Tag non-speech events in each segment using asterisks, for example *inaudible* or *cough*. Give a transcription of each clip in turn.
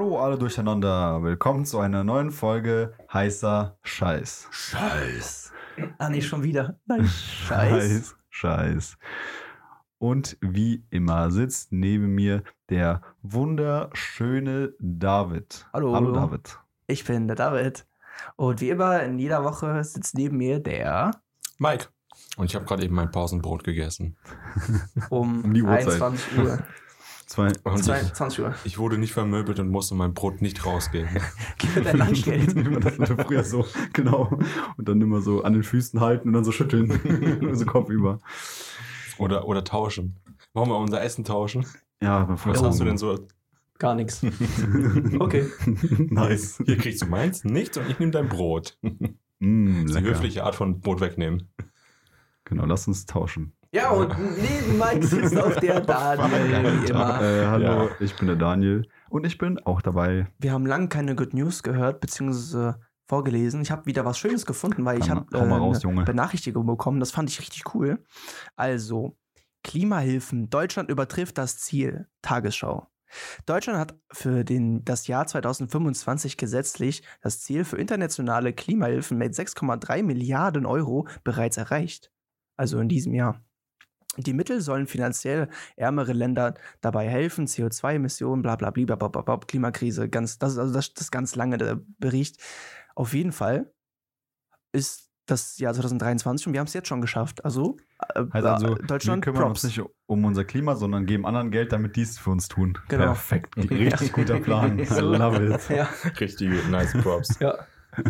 Hallo alle durcheinander. Willkommen zu einer neuen Folge heißer Scheiß. Scheiß. Ah, nee, schon wieder. Nein, *laughs* Scheiß. Scheiß. Scheiß. Und wie immer sitzt neben mir der wunderschöne David. Hallo. Hallo David. Ich bin der David. Und wie immer, in jeder Woche sitzt neben mir der Mike. Und ich habe gerade eben mein Pausenbrot gegessen. um, *laughs* Um die Uhrzeit. 21 Uhr. Zwei. Und ich, 22 Uhr. ich wurde nicht vermöbelt und musste mein Brot nicht rausgeben. *laughs* Gib mir dein *laughs* Lunchgeld. das war früher so, genau. Und dann immer so an den Füßen halten und dann so schütteln. *laughs* so Kopf über. Oder, oder tauschen. Wollen wir unser Essen tauschen? Ja, beim Was hast du denn so? Gar nichts. Okay. nice. Hier kriegst du meins, nichts und ich nehme dein Brot. Das Mm, ist die lecker. höfliche Art von Brot wegnehmen. Genau, lass uns tauschen. Ja, und neben Mike sitzt auch der *laughs* Daniel, wie immer. Äh, hallo, Ja. ich bin der Daniel und ich bin auch dabei. Wir haben lange keine Good News gehört, beziehungsweise vorgelesen. Ich habe wieder was Schönes gefunden, weil ich Dann habe äh, raus, eine. Benachrichtigung bekommen. Das fand ich richtig cool. Also, Klimahilfen. Deutschland übertrifft das Ziel. Tagesschau. Deutschland hat für den, das Jahr 2025 gesetzlich das Ziel für internationale Klimahilfen mit 6,3 Milliarden Euro bereits erreicht. Also in diesem Jahr. Die Mittel sollen finanziell ärmere Länder dabei helfen, CO2-Emissionen, bla bla bla, bla, bla, bla, Klimakrise, ganz, das ist also das, das ganz lange der Bericht. Auf jeden Fall ist das Jahr 2023 und wir haben es jetzt schon geschafft. Also, äh, Heißt also, Deutschland, wir kümmern Props. uns nicht um unser Klima, sondern geben anderen Geld, damit die es für uns tun. Genau. Perfekt. *laughs* Richtig guter Plan. *laughs* I love it. Ja, Richtige nice Props. ja.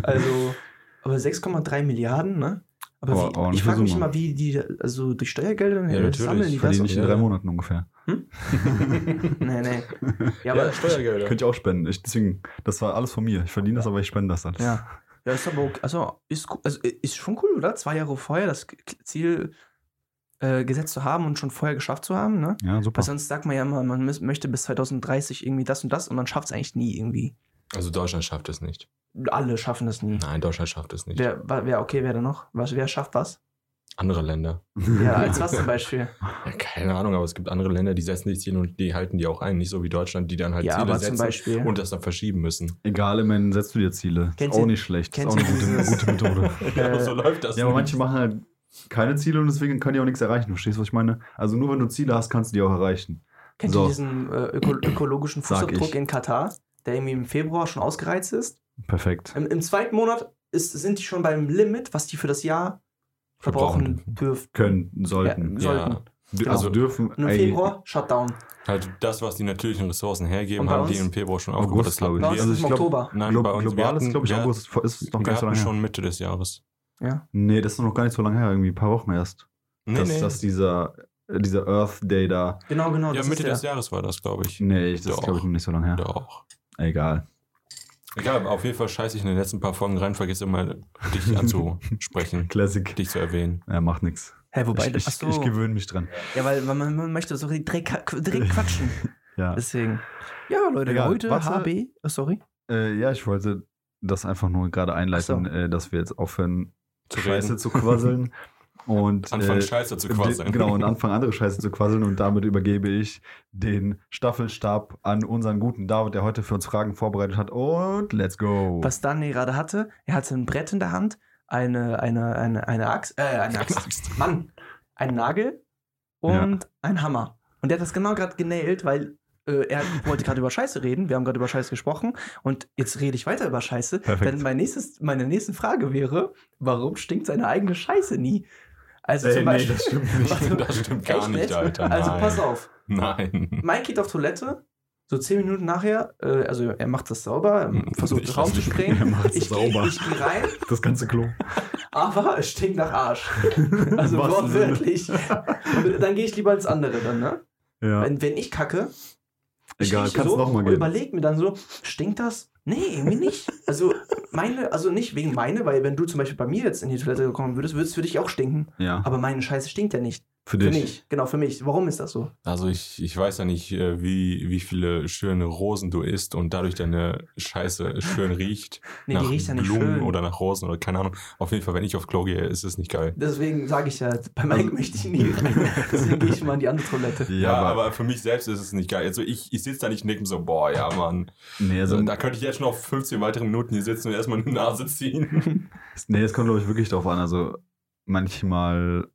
Also, aber 6,3 Milliarden, ne? Aber Aber wie, ich frage mich immer, wie die, also durch Steuergelder Ja, natürlich. sammeln die das? Verdiene ich in Ja. drei Monaten ungefähr. *laughs* nee, nee. Ja, aber Steuergelder. Könnte ich auch spenden. Ich, deswegen, das war alles von mir. Ich verdiene das, aber ich spende das alles. Ja. Ja, ist aber okay. Also ist, also ist schon cool, oder? Zwei Jahre vorher das Ziel äh, gesetzt zu haben und schon vorher geschafft zu haben, ne? Ja, super. Weil sonst sagt man ja immer, man möchte bis 2030 irgendwie das und das und man schafft es eigentlich nie irgendwie. Also Deutschland schafft es nicht. Alle schaffen das nie. Nein, Deutschland schafft es nicht. Wer, wer, okay, wer denn noch? Was, wer schafft was? Andere Länder. Ja, als was zum Beispiel? Ja, *laughs* keine Ahnung, aber es gibt andere Länder, die setzen die Ziele und die halten die auch ein. Nicht so wie Deutschland, die dann halt Ja, Ziele aber zum setzen Beispiel. und das dann verschieben müssen. Egal, immerhin setzt du dir Ziele. Kennst ist auch nicht schlecht. Ist auch eine gute, gute Methode. *laughs* Äh, so läuft das. Ja, aber manche machen halt keine Ziele und deswegen können die auch nichts erreichen. Verstehst du, was ich meine? Also nur wenn du Ziele hast, kannst du die auch erreichen. Kennt So. ihr diesen äh, öko ökologischen Fußabdruck in Katar, der irgendwie im Februar schon ausgereizt ist? Perfekt. Im, im zweiten Monat ist, sind die schon beim Limit, was die für das Jahr verbrauchen dürfen. Können, sollten. Ja, sollten. Dür- genau. Also dürfen. Und im ey, Februar, Shutdown. Halt das, was die natürlichen Ressourcen hergeben, haben die im Februar schon August, aufgebaut. Das glaub ich. Bei hatten uns Also ist ich im glaub, Oktober. Nein, Glo bei uns, global ist, hatten- glaube ich, August. Ist noch gar nicht so lange her. schon Mitte des Jahres. Ja. Nee, das ist noch gar nicht so lange her. Irgendwie ein paar Wochen erst. Nee, dass, nee. dass dieser, dieser Earth Day da. Genau, genau. ja, das Mitte ist der. des Jahres war das, glaube ich. Nee, das ist, glaube ich, noch nicht so lange her. Doch. Egal. Egal, auf jeden Fall scheiße ich in den letzten paar Folgen rein, vergiss immer, dich anzusprechen, *laughs* Classic. dich zu erwähnen. Ja, macht nix. Hä, wobei, ich, ich, so. ich gewöhne mich dran. Ja, weil man, man möchte so direkt, direkt quatschen. *laughs* Ja. Deswegen. Ja, Leute, Egal. heute Warte. HB. Oh, sorry. Äh, ja, ich wollte das einfach nur gerade einleiten, Ach äh, dass wir jetzt aufhören, Zu Scheiße reden. zu quasseln. *laughs* und Anfangen äh, Scheiße zu quasseln. Genau, und *laughs* anfangen andere Scheiße zu quasseln. Und damit übergebe ich den Staffelstab an unseren guten David, der heute für uns Fragen vorbereitet hat. Und let's go. Was Daniel gerade hatte, er hatte ein Brett in der Hand, eine, eine, eine, eine Axt, äh, eine Axt, Mann, einen Nagel und ein Hammer. Und der hat das genau gerade genailt, weil äh, er wollte gerade über Scheiße reden. Wir haben gerade über Scheiße gesprochen und jetzt rede ich weiter über Scheiße. Perfekt. Denn mein nächstes, meine nächste Frage wäre, warum stinkt seine eigene Scheiße nie? Also Ey, zum nee, Beispiel. das stimmt *laughs* nicht. Warte, Das stimmt gar echt nicht, Alter. Also Nein. pass auf. Nein. Mike geht auf Toilette, so zehn Minuten nachher, äh, also er macht das sauber, ähm, versucht Ich Raum zu nicht. sprayen. *laughs* Er macht's ich sauber. Ich gehe rein, Das ganze Klo. aber es stinkt nach Arsch. *laughs* Also wortwörtlich. dann gehe ich lieber ins andere dann, ne? Ja. Wenn, wenn ich kacke, ich Egal, rieche kannst so noch mal und gehen. überleg mir dann so, stinkt das? Nee, irgendwie nicht. Also meine, also nicht wegen meine, weil wenn du zum Beispiel bei mir jetzt in die Toilette gekommen würdest, würde es für dich auch stinken. Ja. Aber meine Scheiße stinkt ja nicht. Für Für dich. mich, genau, für mich. Warum ist das so? Also ich, ich weiß ja nicht, äh, wie, wie viele schöne Rosen du isst und dadurch deine Scheiße schön riecht. *laughs* Nee, die nach riecht ja nicht Blumen schön. oder nach Rosen oder keine Ahnung. Auf jeden Fall, wenn ich auf Klo gehe, ist es nicht geil. Deswegen sage ich ja, bei Mike möchte ich nie rein. *laughs* Deswegen gehe ich mal in die andere Toilette. Ja, aber, für mich selbst ist es nicht geil. Also ich, ich sitze da nicht mir so, boah, ja, Mann. nee, also, Also, da könnte ich jetzt noch 15 weitere Minuten hier sitzen und erstmal eine Nase ziehen. *laughs* nee, es kommt, glaube ich, wirklich drauf an. Also manchmal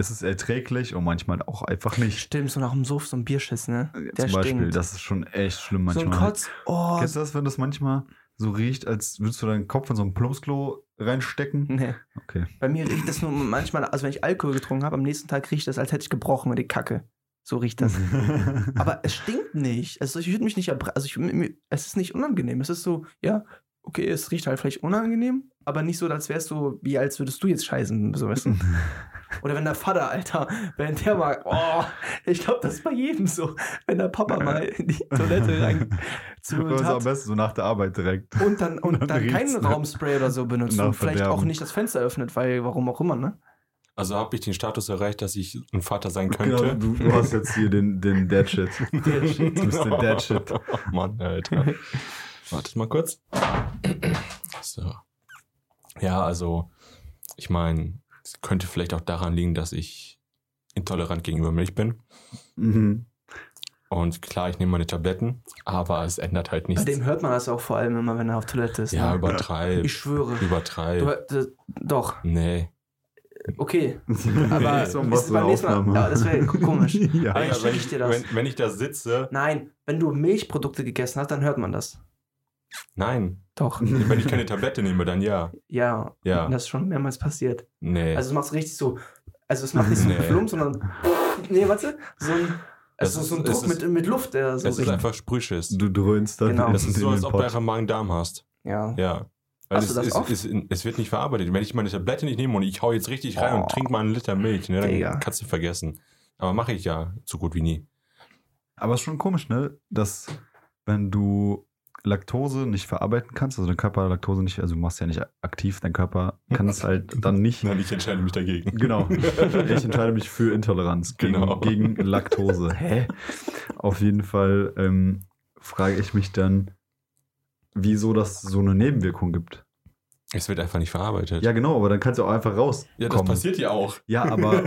ist es erträglich und manchmal auch einfach nicht. Stimmt, so nach dem Suff, so ein Bierschiss, ne? Der Zum Beispiel, stinkt. das ist schon echt schlimm so manchmal. ein Kotz. Oh, Kennst du das, wenn das manchmal so riecht, als würdest du deinen Kopf in so ein Plumpsklo reinstecken? nee. Okay. Bei mir riecht das nur manchmal, also wenn ich Alkohol getrunken habe, am nächsten Tag riecht das, als hätte ich gebrochen mit die Kacke. So riecht das. *laughs* Aber es stinkt nicht. Also ich würde mich nicht. Also ich, mir- es ist nicht unangenehm. Es ist so, ja, okay, es riecht halt vielleicht unangenehm, aber nicht so, als wärst du, wie als würdest du jetzt scheißen. So, weißt du? *laughs* Oder wenn der Vater, Alter, wenn der mal, oh, ich glaube, das ist bei jedem so. Wenn der Papa mal in die Toilette rein Das ist am hat besten so nach der Arbeit direkt. und dann, und dann dann keinen ne? Raumspray oder so benutzt und vielleicht auch nicht das Fenster öffnet, weil warum auch immer, ne? Also habe ich den Status erreicht, dass ich ein Vater sein könnte. Genau, du, du hast jetzt hier den, den Dead Shit. *laughs* Dead Shit. Du bist der Dead Shit. Oh *laughs* Mann, Alter. Wartet mal kurz. So. Ja, also, ich meine, es könnte vielleicht auch daran liegen, dass ich intolerant gegenüber Milch bin. Mhm. Und klar, ich nehme meine Tabletten, aber es ändert halt Bei nichts. dem hört man das auch vor allem immer, wenn er auf Toilette ist. Ja, ne? übertreib. Ich schwöre. Übertreib. Du, doch, nee. okay. *laughs* Aber so ist beim nächsten Mal- ja, das wäre komisch. *laughs* ja. Schicke wenn, ich ich, dir das. wenn, wenn ich da sitze, Nein, wenn du Milchprodukte gegessen hast, dann hört man das. Nein. Doch. Wenn ich keine Tablette nehme, dann ja. Ja, Ja. das ist schon mehrmals passiert. Nee. Also es macht richtig so, also es macht nicht so Nee. ein Plump, sondern, nee, warte, so ein, Es also so ein ist- Druck es ist- mit, mit Luft, der so es ist einfach Sprühschiss. Du dröhnst dann Genau. Das ist so, als ob du einfach Magen-Darm hast. ja. Ja. Weil Hast es, du das ist, oft? ist, es wird nicht verarbeitet. Wenn ich meine Tablette nicht nehme und ich hau jetzt richtig rein Oh. und trinke mal einen Liter Milch, ne, Digga. dann kannst du vergessen. Aber mache ich ja so gut wie nie. Aber es ist schon komisch, ne? Dass wenn du Laktose nicht verarbeiten kannst, also dein Körper Laktose nicht, also du machst ja nicht aktiv, dein Körper kann es halt *laughs* dann nicht. Nein, ich entscheide mich dagegen. Genau. *laughs* Ich entscheide mich für Intoleranz gegen, Genau. gegen Laktose. Hä? Auf jeden Fall ähm, frage ich mich dann, wieso das so eine Nebenwirkung gibt. Es wird einfach nicht verarbeitet. Ja, genau, aber dann kannst du auch einfach rauskommen. Ja, das passiert ja auch. Ja, aber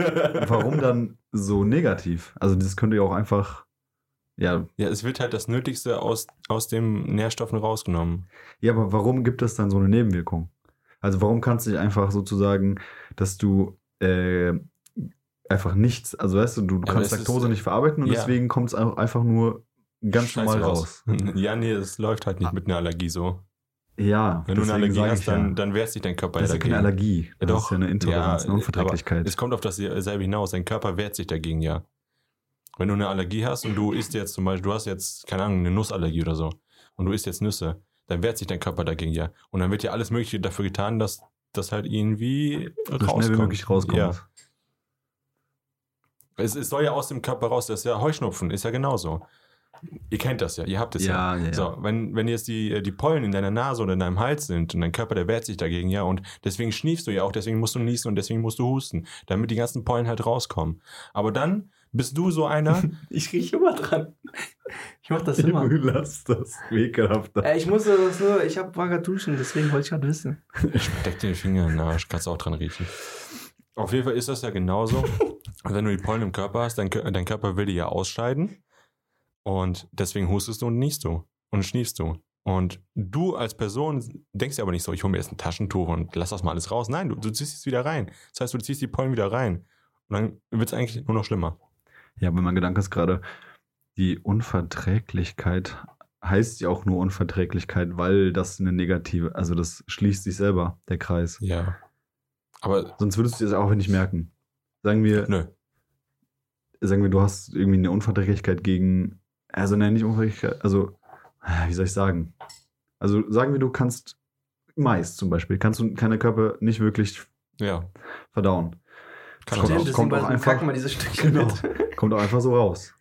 warum dann so negativ? Also das könnte ja auch einfach, ja, Ja, es wird halt das Nötigste aus, aus den Nährstoffen rausgenommen. ja, aber warum gibt es dann so eine Nebenwirkung? Also warum kannst du nicht einfach sozusagen, dass du äh, einfach nichts, also weißt du, du, Aber kannst es ist- Laktose nicht verarbeiten und ja. deswegen kommt es einfach nur ganz Scheiße normal raus. *laughs* Ja, nee, es läuft halt nicht mit einer Allergie so. Ja, Wenn du eine Allergie hast, ich ja. dann, dann wehrt sich dein Körper das ist ja keine dagegen. Allergie. Ja, das doch. ist ja eine Intoleranz, Ja, eine Unverträglichkeit. Es kommt auf dasselbe hinaus. Dein Körper wehrt sich dagegen ja. Wenn du eine Allergie hast und du isst jetzt zum Beispiel, du hast jetzt, keine Ahnung, eine Nussallergie oder so und du isst jetzt Nüsse, dann wehrt sich dein Körper dagegen ja. Und dann wird ja alles Mögliche dafür getan, dass das halt irgendwie so schnell wie möglich rauskommt. Ja. Es, es soll ja aus dem Körper raus, das ist ja Heuschnupfen, ist ja genauso. Ihr kennt das ja, ihr habt es ja. ja, ja. So, wenn, wenn jetzt die, die Pollen in deiner Nase oder in deinem Hals sind und dein Körper, der wehrt sich dagegen, ja, und deswegen schniefst du ja auch, deswegen musst du niesen und deswegen musst du husten, damit die ganzen Pollen halt rauskommen. Aber dann bist du so einer, *laughs* Ich rieche immer dran. Ich mach das *laughs* immer. Lass das ekelhaft. Ey, ich musste das nur, ich hab, war duschen, deswegen wollte ich gerade wissen. steck dir den Finger in den Arsch, kannst auch dran riechen. Auf jeden Fall ist das ja genauso. *laughs* wenn du die Pollen im Körper hast, dein, dein Körper will die ja ausscheiden. Und deswegen hustest du und niest du und schniefst du. Und du als Person denkst dir aber nicht so, ich hole mir jetzt ein Taschentuch und lass das mal alles raus. Nein, du, du ziehst es wieder rein. Das heißt, du ziehst die Pollen wieder rein. Und dann wird es eigentlich nur noch schlimmer. Ja, aber mein Gedanke ist gerade, die Unverträglichkeit heißt ja auch nur Unverträglichkeit, weil das eine negative, also das schließt sich selber, der Kreis. Ja. Aber Sonst würdest du das auch nicht merken. Sagen wir, nö. sagen wir, du hast irgendwie eine Unverträglichkeit gegen, also nein, nicht Unverträglichkeit, also, äh, wie soll ich sagen? Also sagen wir, du kannst Mais zum Beispiel, kannst du keine Körper nicht wirklich Ja. verdauen. Kann Kommt auch. kommt auch einfach- wir diese Stückchen Genau. mit. *laughs* Kommt auch einfach so raus.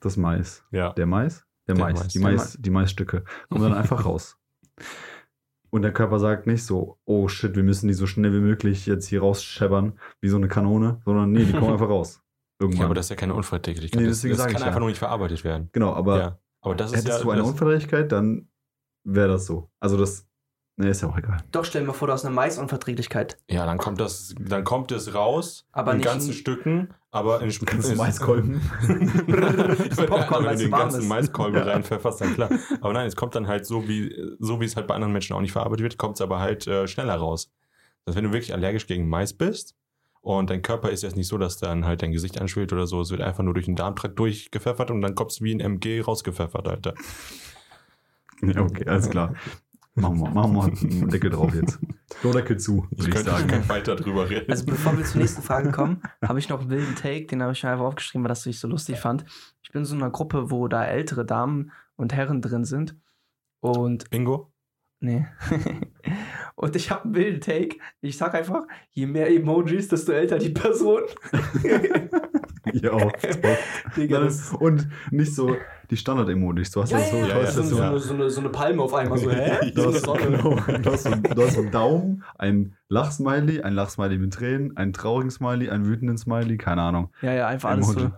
Das Mais. Ja. Der Mais? Der, Der Mais. Mais. Die, Der Mais die Maisstücke. Kommen dann einfach raus. Und der Körper sagt nicht so, oh shit, wir müssen die so schnell wie möglich jetzt hier rausscheppern, wie so eine Kanone, sondern nee, die kommen *laughs* einfach raus. Irgendwann. Ja, aber das ist ja keine Unverträglichkeit. Nee, das, das kann ich einfach ja. nur nicht verarbeitet werden. genau, aber ja. Aber das ist hättest ja. du eine Unverträglichkeit, dann wäre das so. Also das, ne, ist ja auch egal. Doch, stell dir mal vor, du hast eine Maisunverträglichkeit. ja, dann kommt das, dann kommt es raus Aber in nicht ganzen in- Stücken, aber in Ganzen Maiskolben. *laughs* Das Popcorn, wenn du den ganzen. Maiskolben Ja. reinpfefferst, dann klar. Aber nein, es kommt dann halt so, wie, so wie es halt bei anderen Menschen auch nicht verarbeitet wird, kommt es aber halt äh, schneller raus. Also wenn du wirklich allergisch gegen Mais bist und dein Körper ist jetzt nicht so, dass dann halt dein Gesicht anschwillt oder so, es wird einfach nur durch den Darmtrakt durchgepfeffert und dann kommt es wie ein MG rausgepfeffert, Alter. Ja, okay, alles klar. Machen wir, machen wir *laughs* einen Deckel drauf jetzt. Klodeckel zu, Ich würde ich könnte sagen. nicht weiter drüber reden. Also bevor wir zur *laughs* nächsten Frage kommen, habe ich noch einen wilden Take, den habe ich mir einfach aufgeschrieben, weil das ich so lustig fand. Ich bin in so einer Gruppe, wo da ältere Damen und Herren drin sind. Und Bingo? Nee. *laughs* und ich habe einen wilden Take. Ich sag einfach, je mehr Emojis, desto älter die Person. Ja, auch. *laughs* Digga, Dann- Und nicht so die Standard-Emojis. Du hast ja, das so, ja, du ja, hast so, so, eine, so, eine, so eine Palme auf einmal. So, *laughs* hä? Du hast, genau, du, hast so, du hast so einen *laughs* Daumen, ein Lachsmiley, ein Lachsmiley mit Tränen, ein traurigen Smiley, einen wütenden Smiley, keine Ahnung. Ja, ja, einfach alles so.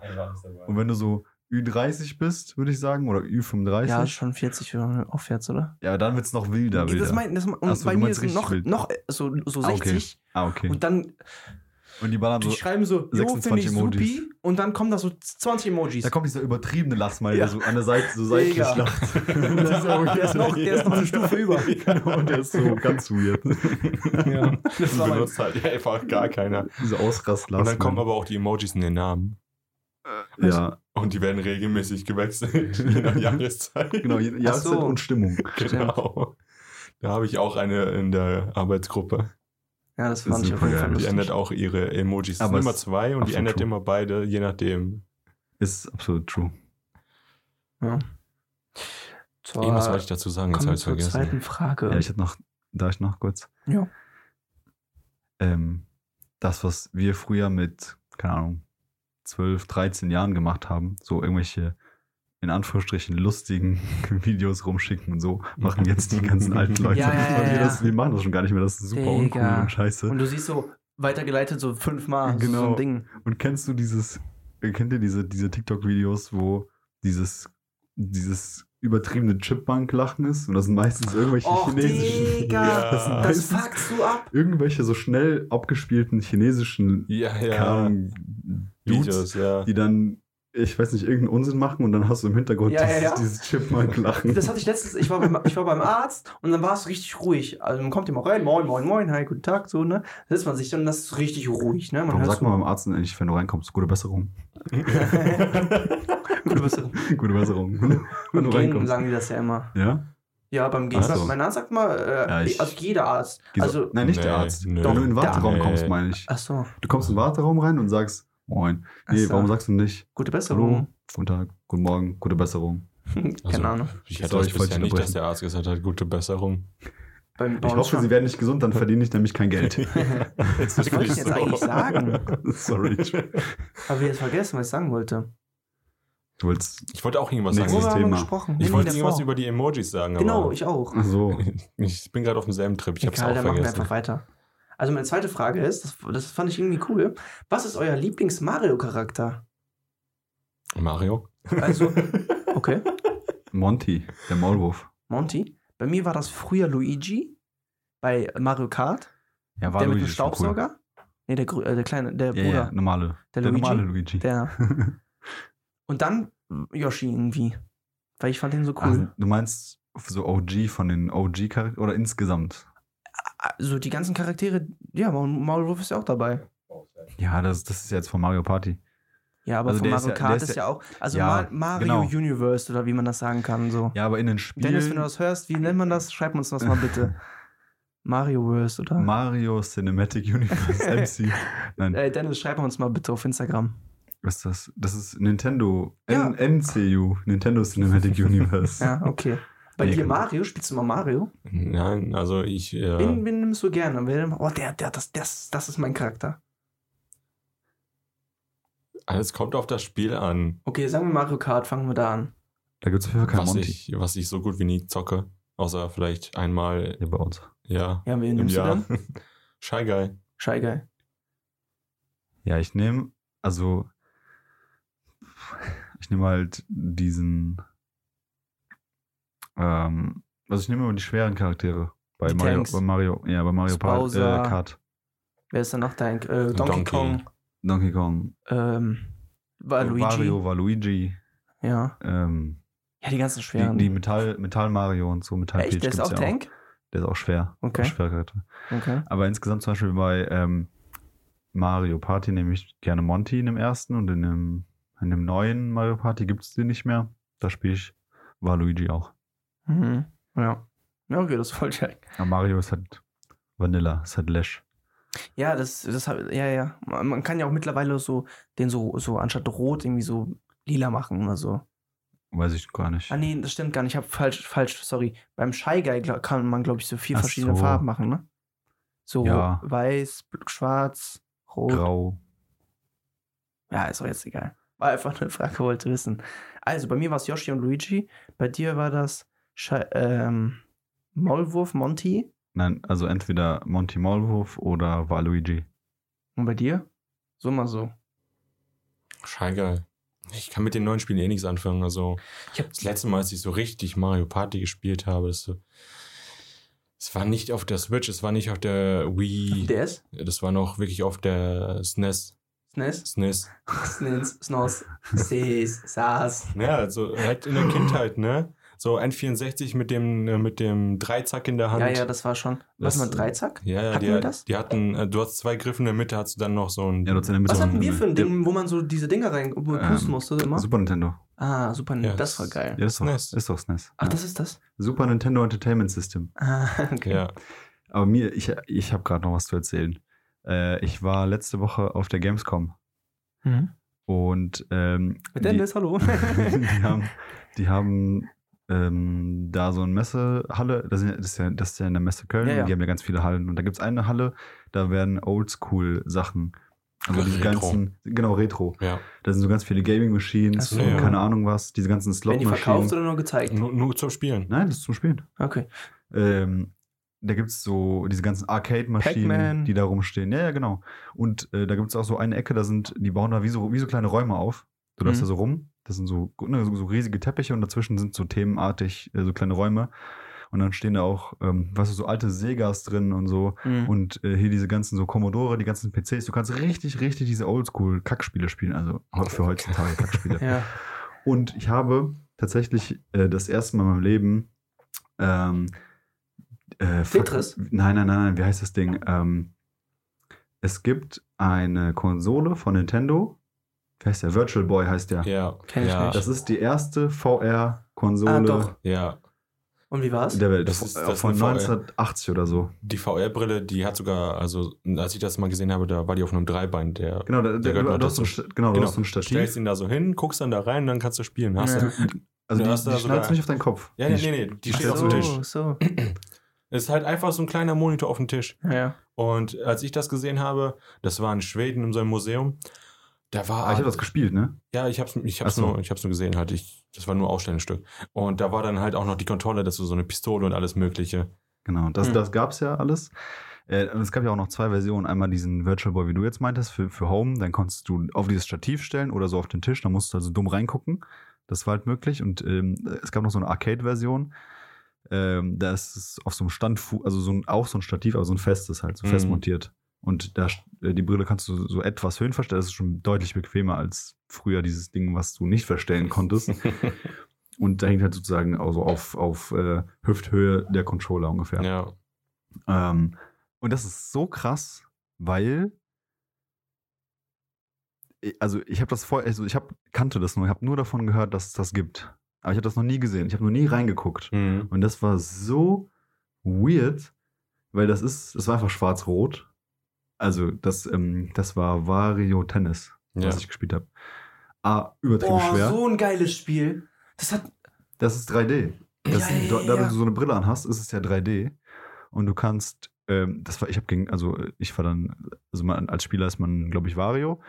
Und wenn du so Ü30 bist, würde ich sagen, oder Ü35, Ja, ja, schon 40 oder aufwärts, oder? dann wird es noch wilder. wilder. Das mein, das, und Ach so, bei mir ist noch, wild. noch äh, so, so Ah, okay. 60. ah, okay. Und, Und die ballern die so, schreiben so, jo, 26 finde ich Emojis. supi. Und dann kommen da so 20 Emojis. da kommt dieser übertriebene Lachsmiley, Ja. der so an der Seite so seitlich lacht. *laughs* der, ist noch, der ist noch eine Stufe über. *laughs* Genau, und der ist so ganz weird. *laughs* Ja. Das war mein, benutzt halt einfach gar keiner. Diese Ausrast Und dann kommen aber auch die Emojis in den Namen. Ja, Und die werden regelmäßig gewechselt, je nach Jahreszeit. genau, Jahreszeit so. und Stimmung. Genau. Da habe ich auch eine in der Arbeitsgruppe. Ja, das fand ich auf jeden Die ändert auch ihre Emojis. Es Aber sind es immer ist zwei und die ändert true. immer beide, je nachdem. Ist absolut true. Ja. Zur, Irgendwas wollte ich dazu sagen, jetzt habe ich zur vergessen. zweiten Frage. Ja, ich hätte noch, da ich noch kurz. Ja. Ähm, das, was wir früher mit, keine Ahnung, 12, 13 Jahren gemacht haben, so irgendwelche in Anführungsstrichen lustigen *laughs* Videos rumschicken und so, machen jetzt die ganzen *laughs* alten Leute. Ja, ja, ja, Und wir, ja. das, wir machen das schon gar nicht mehr, das ist super Digga. uncool und scheiße. Und Und, du siehst so weitergeleitet so fünfmal so Genau. ein Ding. kennst du dieses, kennt ihr diese, diese TikTok-Videos, wo dieses, dieses übertriebene Chipbank-Lachen ist? Und das sind meistens irgendwelche Och, chinesischen. Digga, Ja. Das sind das meistens fuckst du ab. irgendwelche so schnell abgespielten chinesischen Ja, ja. Videos, ja. die dann, ich weiß nicht, irgendeinen Unsinn machen und dann hast du im Hintergrund Ja, ja, dieses, ja. dieses Chipmunk-Lachen. Das hatte ich letztens, ich war beim, ich war beim Arzt und dann war es richtig ruhig. Also man kommt immer rein, moin, moin, moin, hi, guten Tag, so, ne? Da sitzt man sich und das ist richtig ruhig, ne? Man Warum sagt so, man beim Arzt denn eigentlich, wenn du reinkommst, gute Besserung? *laughs* Gute Besserung. *laughs* gute Besserung. wenn du Gehen reinkommst. sagen die das ja immer. Ja? Ja, beim Gehen. So. Mein Arzt sagt mal, äh, Ja, ich- also jeder Arzt. Also, Nein, nicht der Nee, Arzt. nö. Wenn du in den Warteraum Nee. kommst, meine ich. ach so. Du kommst in den Warteraum rein und sagst, moin. Nee, so. warum sagst du nicht, Gute hallo, Besserung. guten Tag, guten Morgen, gute Besserung? Keine Also, Ahnung. Ich hatte wollte bisher nicht, dass der Arzt gesagt hat, gute Besserung. Ich hoffe, schon. sie werden nicht gesund, dann verdiene ich nämlich kein Geld. *laughs* Was wollte ich jetzt *laughs* eigentlich sagen? Sorry. Habe ich jetzt vergessen, was ich sagen wollte. Du wolltest. Ich wollte auch irgendwas sagen. wir Thema. gesprochen? Ich wollte irgendwas über die Emojis sagen. Genau, aber ich auch. Ach so. *laughs* ich bin gerade auf demselben Trip. Ich habe es Egal, auch dann machen wir vergessen. einfach weiter. Also meine zweite Frage ist, das, das fand ich irgendwie cool. Was ist euer Lieblings-Mario-Charakter? Mario? Also, *laughs* okay, Monty, der Maulwurf. Monty. Bei mir war das früher Luigi bei Mario Kart. Ja, der mit dem Luigi schon cool. Staubsauger. Nee, der, äh, der kleine, der Ja, Bruder. ja, normale. Der Der, Luigi? normale Luigi. Der. *laughs* Und dann Yoshi irgendwie. Weil ich fand den so Ach, cool. du meinst so OG von den OG-Charakteren oder insgesamt? Also die ganzen Charaktere, ja, Maul- Maulwurf ist ja auch dabei. Ja, das, das ist jetzt von Mario Party. Ja, aber Also von Mario ja- Kart ist, ist ja auch, also ja, Ma Mario genau. Universe oder wie man das sagen kann, so. Ja, aber in den Spielen. Dennis, wenn du das hörst, wie nennt man das? Schreib uns das mal bitte. *laughs* Marioverse oder? Mario Cinematic Universe MC. *laughs* Nein, Ey, Dennis, schreib uns mal bitte auf Instagram. was ist das? Das ist Nintendo. Ja. NCU. Nintendo Cinematic *laughs* Universe. Ja, okay. Bei Nee, dir Mario? Spielst du mal Mario? Nein, also ich. Äh, Wen, wen nimmst du gerne? Wen, oh, der, der, das, das, das ist mein Charakter. alles kommt auf das Spiel an, Okay, sagen wir Mario Kart, fangen wir da an. Da gibt es auf jeden Fall kein was Monty. ich, was ich so gut wie nie zocke. Außer vielleicht einmal, Hier bei uns. ja, Ja, wen im nimmst Jahr. du dann? *laughs* Shy Guy. Shy Guy. Ja, ich nehme, also ich nehme halt diesen. Ähm, also ich nehme immer die schweren Charaktere. Bei Die Mario, Tanks. bei Mario, ja, bei Mario Part, Bowser. äh, Kart. Wer ist denn noch dein? Äh, Donkey, Donkey. Kong. Donkey Kong. Ähm, war Luigi. Wario, war Luigi. Ja. Ähm, Ja, die ganzen die, schweren. die Metall, Metall Mario und so, Metall Echt? Der ist auch ja Tank? Der ist auch schwer. Okay. Auch. Okay. Aber insgesamt zum Beispiel bei ähm, Mario Party nehme ich gerne Monty in dem ersten und in dem, in dem neuen Mario Party gibt es den nicht mehr. Da spiele ich Waluigi auch. Mhm. Ja. Ja, okay, das ist voll check. Aber Mario ist halt Vanilla, ist halt Lash. Ja, das, das hab, ja, ja. Man kann ja auch mittlerweile so den so, so anstatt rot irgendwie so lila machen oder so. Weiß ich gar nicht. Ah, nee, das stimmt gar nicht. Ich habe falsch, falsch, sorry. Beim Shy Guy glaub, kann man, glaube ich, so vier Ach verschiedene so. Farben machen, ne? So Ja. weiß, schwarz, rot. Grau. Ja, ist auch jetzt egal. War einfach eine Frage, wollte wissen. Also, bei mir war es Yoshi und Luigi. Bei dir war das Shy, ähm, Maulwurf, Monty. Nein, also entweder Monty Maulwurf oder Waluigi. Und bei dir? So mal so. Scheigeil. Ich kann mit den neuen Spielen eh nichts anfangen. Also, Ich hab- das letzte Mal, als ich so richtig Mario Party gespielt habe, das, so- es war nicht auf der Switch, es war nicht auf der Wii. DS? Das war noch wirklich auf der E SNES. SNES? SNES. SNES, SNOS, SES, SAS. Ja, also halt in der Kindheit, ne? So N64 mit dem, äh, mit dem Dreizack in der Hand. Ja, ja, das war schon. Was Das- mal Dreizack? Ja, ja, Hatten die, wir das? die hatten, äh, du hast zwei Griffe in der Mitte, hast du dann noch so ein. Ja, du hast in der Mitte Was so hatten wir für ein Ding, wo man so diese Dinger rein wo man Ähm, pusten musste immer? Super Nintendo. Ah, super, Ja, das war geil. Ja, das ist doch, SNES. ist doch SNES. Ach, ja. das ist das? Super Nintendo Entertainment System. Ah, *laughs* okay. ja. Aber mir, ich, ich habe gerade noch was zu erzählen. Äh, ich war letzte Woche auf der Gamescom Mhm. und ähm, Mit die, Dennis, hallo. *laughs* die haben, die haben ähm, da so eine Messehalle, das ist, ja, das, ist ja, ja in der Messe Köln, Ja, ja. und die haben ja ganz viele Hallen. Und da gibt es eine Halle, da werden Oldschool-Sachen. Also diese Retro. ganzen, genau, Retro. ja. Da sind so ganz viele Gaming-Machines so. keine Ahnung was, diese ganzen Werden die verkauft Slot-Maschinen. oder nur gezeigt? Nur, nur zum Spielen. Nein, das ist zum Spielen. Okay. Ähm, da gibt es so diese ganzen Arcade-Maschinen, die da rumstehen. Ja, ja, genau. Und äh, da gibt es auch so eine Ecke, da sind, die bauen da wie so, wie so kleine Räume auf. Du läufst Mhm. da so rum. Das sind so, ne, so, so riesige Teppiche und dazwischen sind so themenartig äh, so kleine Räume. Und dann stehen da auch, ähm, was so alte Segas drin und so. Mhm. Und äh, hier diese ganzen so Commodore, die ganzen PCs. Du kannst richtig, richtig diese Oldschool-Kackspiele spielen. Also für heutzutage Kackspiele. *laughs* ja. Und ich habe tatsächlich äh, das erste Mal in meinem Leben ähm, äh, Tetris? Nein, nein, nein, nein, wie heißt das Ding? Ähm, es gibt eine Konsole von Nintendo. Wie heißt der? Virtual Boy heißt der. Ja. Kenn ich ja. nicht. Das ist die erste VR-Konsole Ah, doch. ja. Und wie war's? der Welt. Das ist- Von- das ist von VR. 1980 oder so. Die VR-Brille, die hat sogar, also als ich das mal gesehen habe, da war die auf einem Dreibein. Der, Genau, Der da, gehört du, du hast so ein. Sta- genau, du Genau. hast so ein stellst Stativ. ihn da so hin, guckst dann da rein, dann kannst du spielen. Hast Ja. du, Also Du die, hast die da schnallst sogar- du nicht auf deinen Kopf. ja, nee, nee, nee, die Ach steht auf so. dem Tisch. So, so. Es *clears throat* ist halt einfach so ein kleiner Monitor auf dem Tisch. Ja, ja. Und als ich das gesehen habe, das war in Schweden in so einem Museum, da war. Ah, ich habe das gespielt, ne? Ja, ich hab's, ich hab's, so. nur, ich hab's nur gesehen, halt. Ich, das war nur Ausstellungsstück. Und da war dann halt auch noch die Kontrolle dazu, so eine Pistole und alles Mögliche. Genau, das, Hm. das gab's ja alles. Äh, und es gab ja auch noch zwei Versionen. Einmal diesen Virtual Boy, wie du jetzt meintest, für, für Home. Dann konntest du auf dieses Stativ stellen oder so auf den Tisch. Da musst du also dumm reingucken. Das war halt möglich. Und ähm, es gab noch so eine Arcade-Version. Ähm, da ist es auf so einem Stand, also so ein, auch so ein Stativ, aber so ein festes halt, so Mhm. fest montiert. Und da, äh, die Brille kannst du so etwas höhenverstellen. Das ist schon deutlich bequemer als früher dieses Ding, was du nicht verstellen konntest. *laughs* Und da hängt halt sozusagen also auf, auf äh, Hüfthöhe der Controller ungefähr. ja. Ähm, und das ist so krass, weil ich- also ich habe das vorher, also ich hab, kannte das nur, ich habe nur davon gehört, dass es das gibt. Aber ich habe das noch nie gesehen. Ich habe noch nie reingeguckt. Mhm. Und das war so weird, weil das ist, das war einfach schwarz-rot. Also das, ähm, das war Wario Tennis, Ja. was ich gespielt habe. Ah, übertrieben Boah, schwer. so ein geiles Spiel. Das hat. Das ist 3D. Das, Ja, ja, da, da ja. du so eine Brille anhast, ist es ja 3D. Und du kannst, ähm, das war, ich habe gegen, also ich war dann, also man, als Spieler ist man, glaube ich, Wario.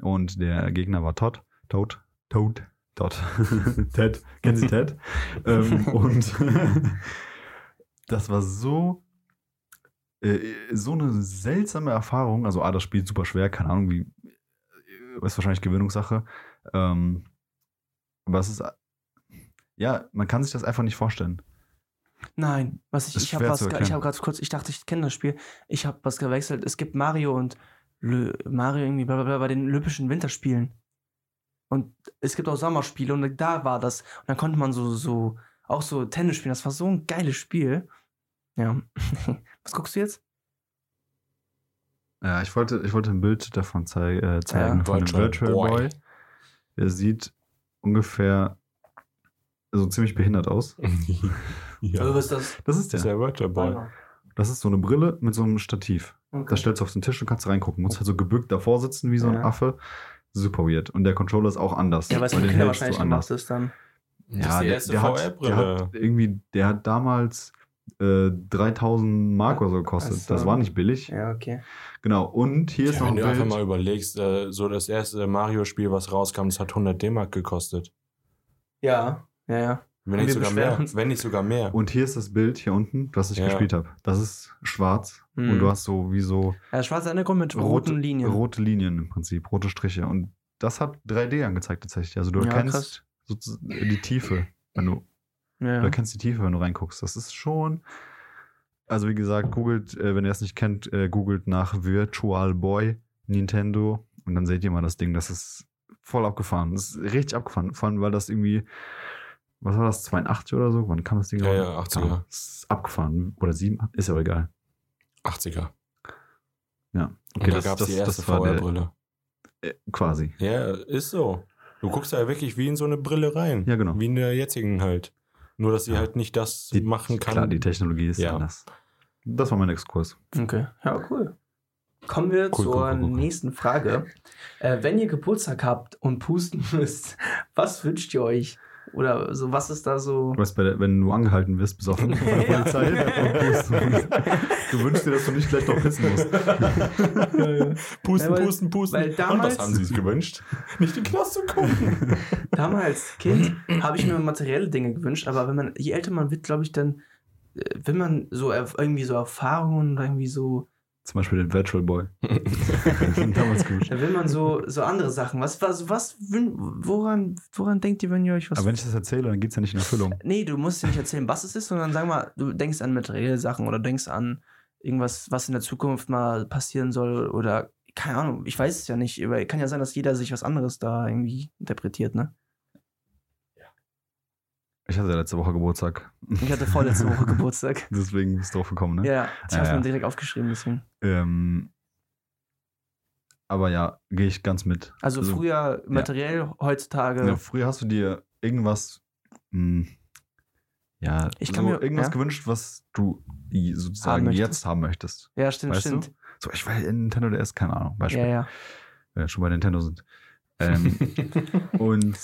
Und der Gegner war Todd. Toad. Toad. Todd. *laughs* Ted. Kennen Sie Ted? *laughs* ähm, und *laughs* das war so, äh, so eine seltsame Erfahrung. Also, A, das Spiel super schwer, keine Ahnung, wie. ist wahrscheinlich Gewöhnungssache. Ähm, aber es ist, ja, man kann sich das einfach nicht vorstellen. Nein, was ich, ich habe was, ich habe gerade kurz, ich dachte, ich kenne das Spiel. Ich habe was gewechselt. Es gibt Mario und Lö, Mario irgendwie bla, bla, bla, bei den Olympischen Winterspielen. Und es gibt auch Sommerspiele und da war das. Und dann konnte man so, so, auch so Tennis spielen. Das war so ein geiles Spiel. Ja. *laughs* was guckst du jetzt? Ja, ich wollte, ich wollte ein Bild davon zei äh, zeigen, Ja. von dem Virtual Virtual Boy. Boy. Der sieht ungefähr so ziemlich behindert aus. *laughs* ja. Was ist das? Das ist Das ist der. der Virtual Boy. Das ist so eine Brille mit so einem Stativ. Okay. Das stellst du auf den Tisch und kannst reingucken. Musst halt so gebückt davor sitzen wie so ein Ja. Affe. Super weird. Und der Controller ist auch anders. ja, weil es weil für Kinder wahrscheinlich anders. gemacht ist dann. Das ist Ja, die der, erste der, hat, der VR-Brille. hat irgendwie, der hat damals äh, 3000 Mark oder so gekostet. So. Das war nicht billig. Ja, okay. Genau. Und hier ist Ja, noch wenn ein du einfach mal Bild. überlegst, äh, so das erste Mario-Spiel, was rauskam, das hat 100 D-Mark gekostet. Ja, ja, ja. Wenn nicht sogar mehr. uns. Wenn nicht sogar mehr. Und hier ist das Bild hier unten, was ich Ja. gespielt habe. Das ist schwarz. Mhm. Und du hast so wie so Ja, schwarzer Hintergrund mit rote roten Linien. Rote Linien im Prinzip, rote Striche. Und das hat 3D angezeigt tatsächlich. Also du Ja, erkennst krass. sozusagen die Tiefe, wenn du Ja. Du erkennst die Tiefe, wenn du reinguckst. Das ist schon. Also, wie gesagt, googelt, äh, wenn ihr es nicht kennt, äh, googelt nach Virtual Boy Nintendo und dann seht ihr mal das Ding. Das ist voll abgefahren. Das ist richtig abgefahren. Vor allem, weil das irgendwie. Was war das? 82 oder so? Wann kam das Ding Ja, raus? ja, 80er. Das ist abgefahren. Oder 7? Ist aber egal. 80er. Ja. Und da gab es die erste war der- VR-Brille. Äh, quasi. Ja, ist so. Du guckst ja wirklich wie in so eine Brille rein. Ja, genau. Wie in der jetzigen halt. Nur, dass sie Ja. halt nicht das Die- machen kann. Klar, die Technologie ist Ja. anders. Das war mein Exkurs. Okay, ja, cool. Kommen wir Cool, zur cool, cool, nächsten Frage. Äh, wenn ihr Geburtstag habt und pusten *laughs* müsst, was wünscht ihr euch? Oder so, was ist da so? Du weißt, bei der, wenn du angehalten wirst, besoffen *laughs* von der. Polizei, und pusten musst. *laughs* du wünschst dir, dass du nicht gleich noch pissen musst. *laughs* Pusten, Ja, weil- pusten, pusten. weil Und damals- was haben sie sich gewünscht? Nicht in den Knast zu kommen. *laughs* Damals als Kind habe ich mir materielle Dinge gewünscht, aber wenn man, je älter man wird, glaube ich, dann äh, will man so irgendwie so Erfahrungen oder irgendwie so, Zum Beispiel den Virtual Boy. *laughs* Damals gewünscht. da will man so, so andere Sachen. Was, was, was, woran, woran denkt ihr, wenn ihr euch was Aber wenn ich das erzähle, dann geht es ja nicht in Erfüllung. Nee, du musst dir nicht erzählen, was es ist, sondern sag mal, du denkst an materielle Sachen oder denkst an irgendwas, was in der Zukunft mal passieren soll oder keine Ahnung, ich weiß es ja nicht, aber kann ja sein, dass jeder sich was anderes da irgendwie interpretiert, ne? Ich hatte ja letzte Woche Geburtstag. Ich hatte vorletzte Woche *laughs* Geburtstag. Deswegen bist du drauf gekommen, ne? Ja, ja, ich Ja, habe ja. mir direkt aufgeschrieben, deswegen. Ähm, aber ja, gehe ich ganz mit. Also, früher materiell, heutzutage. Ja, früher hast du dir irgendwas, mh, ja, Ich kann so mir- irgendwas ja. gewünscht, was du sozusagen Haben jetzt haben möchtest. Ja, stimmt, Weißt du? stimmt. So, ich will in Nintendo DS, keine Ahnung, Beispiel. Ja, ja. Wenn wir schon bei Nintendo sind. Ähm, *laughs* und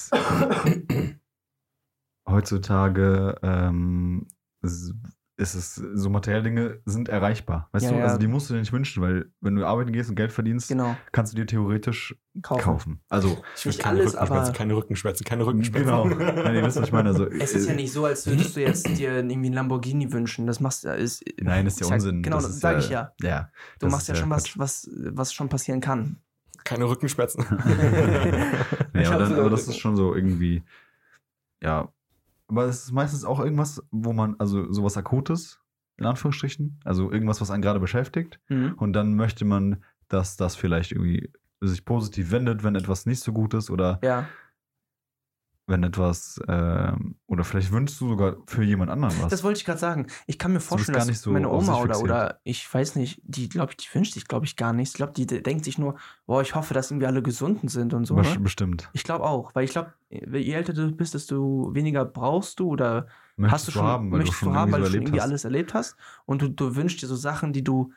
heutzutage ähm, ist es, so materielle Dinge sind erreichbar. Weißt Ja, du, ja. also die musst du dir nicht wünschen, weil wenn du arbeiten gehst und Geld verdienst, Genau. kannst du dir theoretisch Kaufen. kaufen. Also, Ich will Nicht keine alles, Rückenschmerzen, aber- keine Rückenschmerzen, keine Rückenschmerzen. genau. Nein, ihr wisst, was ich meine. Also, Es ist ja äh, nicht so, als würdest du jetzt dir irgendwie einen Lamborghini wünschen. Das machst du. Ist, Nein, ist ja sag- Unsinn. Genau, Das das sage ich ja. Ja. Du das machst ja schon was, was, was schon passieren kann. Keine Rückenschmerzen. *laughs* *laughs* Ich aber, dann, aber das ist schon so irgendwie, ja. Aber es ist meistens auch irgendwas, wo man, also sowas Akutes, in Anführungsstrichen, also irgendwas, was einen gerade beschäftigt. Mhm. Und dann möchte man, dass das vielleicht irgendwie sich positiv wendet, wenn etwas nicht so gut ist oder Ja. Wenn etwas, ähm, oder vielleicht wünschst du sogar für jemand anderen was. Das wollte ich gerade sagen. Ich kann mir vorstellen, dass so meine Oma oder, oder ich weiß nicht, die glaube ich, die wünscht sich, glaube ich, gar nichts. Ich glaube, die de- denkt sich nur, boah, ich hoffe, dass irgendwie alle gesunden sind und so. Ne? Bestimmt. Ich glaube auch, weil ich glaube, je älter du bist, desto weniger brauchst du oder Möchtest hast du schon, haben, möchtest du schon du haben, weil du schon irgendwie hast. alles erlebt hast und du, du wünschst dir so Sachen, die du,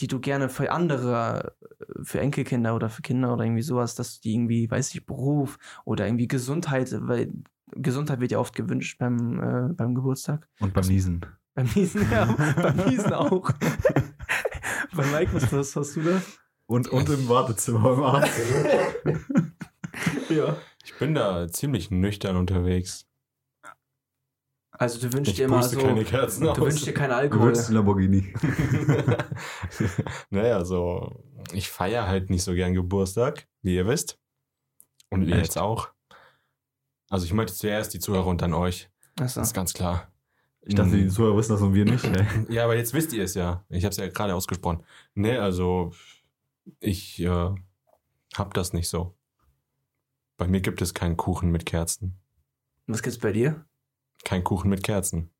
die du gerne für andere, äh, für Enkelkinder oder für Kinder oder irgendwie sowas, dass die irgendwie, weiß ich, Beruf oder irgendwie Gesundheit, weil Gesundheit wird ja oft gewünscht beim, äh, beim Geburtstag. Und beim Niesen. Beim Niesen, ja, *laughs* beim Niesen auch. *laughs* Bei Mike, was, was hast du da? Und, und im Wartezimmer beim Arzt. *laughs* Ja. Ich bin da ziemlich nüchtern unterwegs. Also du wünschst Ich dir immer so, keine Kerzen du aus. wünschst dir keinen Du Alkohol. wünschst den Lamborghini. *laughs* naja, so, ich feiere halt nicht so gern Geburtstag. wie ihr wisst. Und ihr jetzt auch. Also ich meinte zuerst die Zuhörer und dann euch. Das ist ganz klar. Ich dachte, die Zuhörer wissen das und wir nicht. Ey. *laughs* Ja, aber jetzt wisst ihr es ja. Ich habe es ja gerade ausgesprochen. Nee, also ich äh, hab das nicht so. Bei mir gibt es keinen Kuchen mit Kerzen. Was gibt's bei dir? Kein Kuchen mit Kerzen.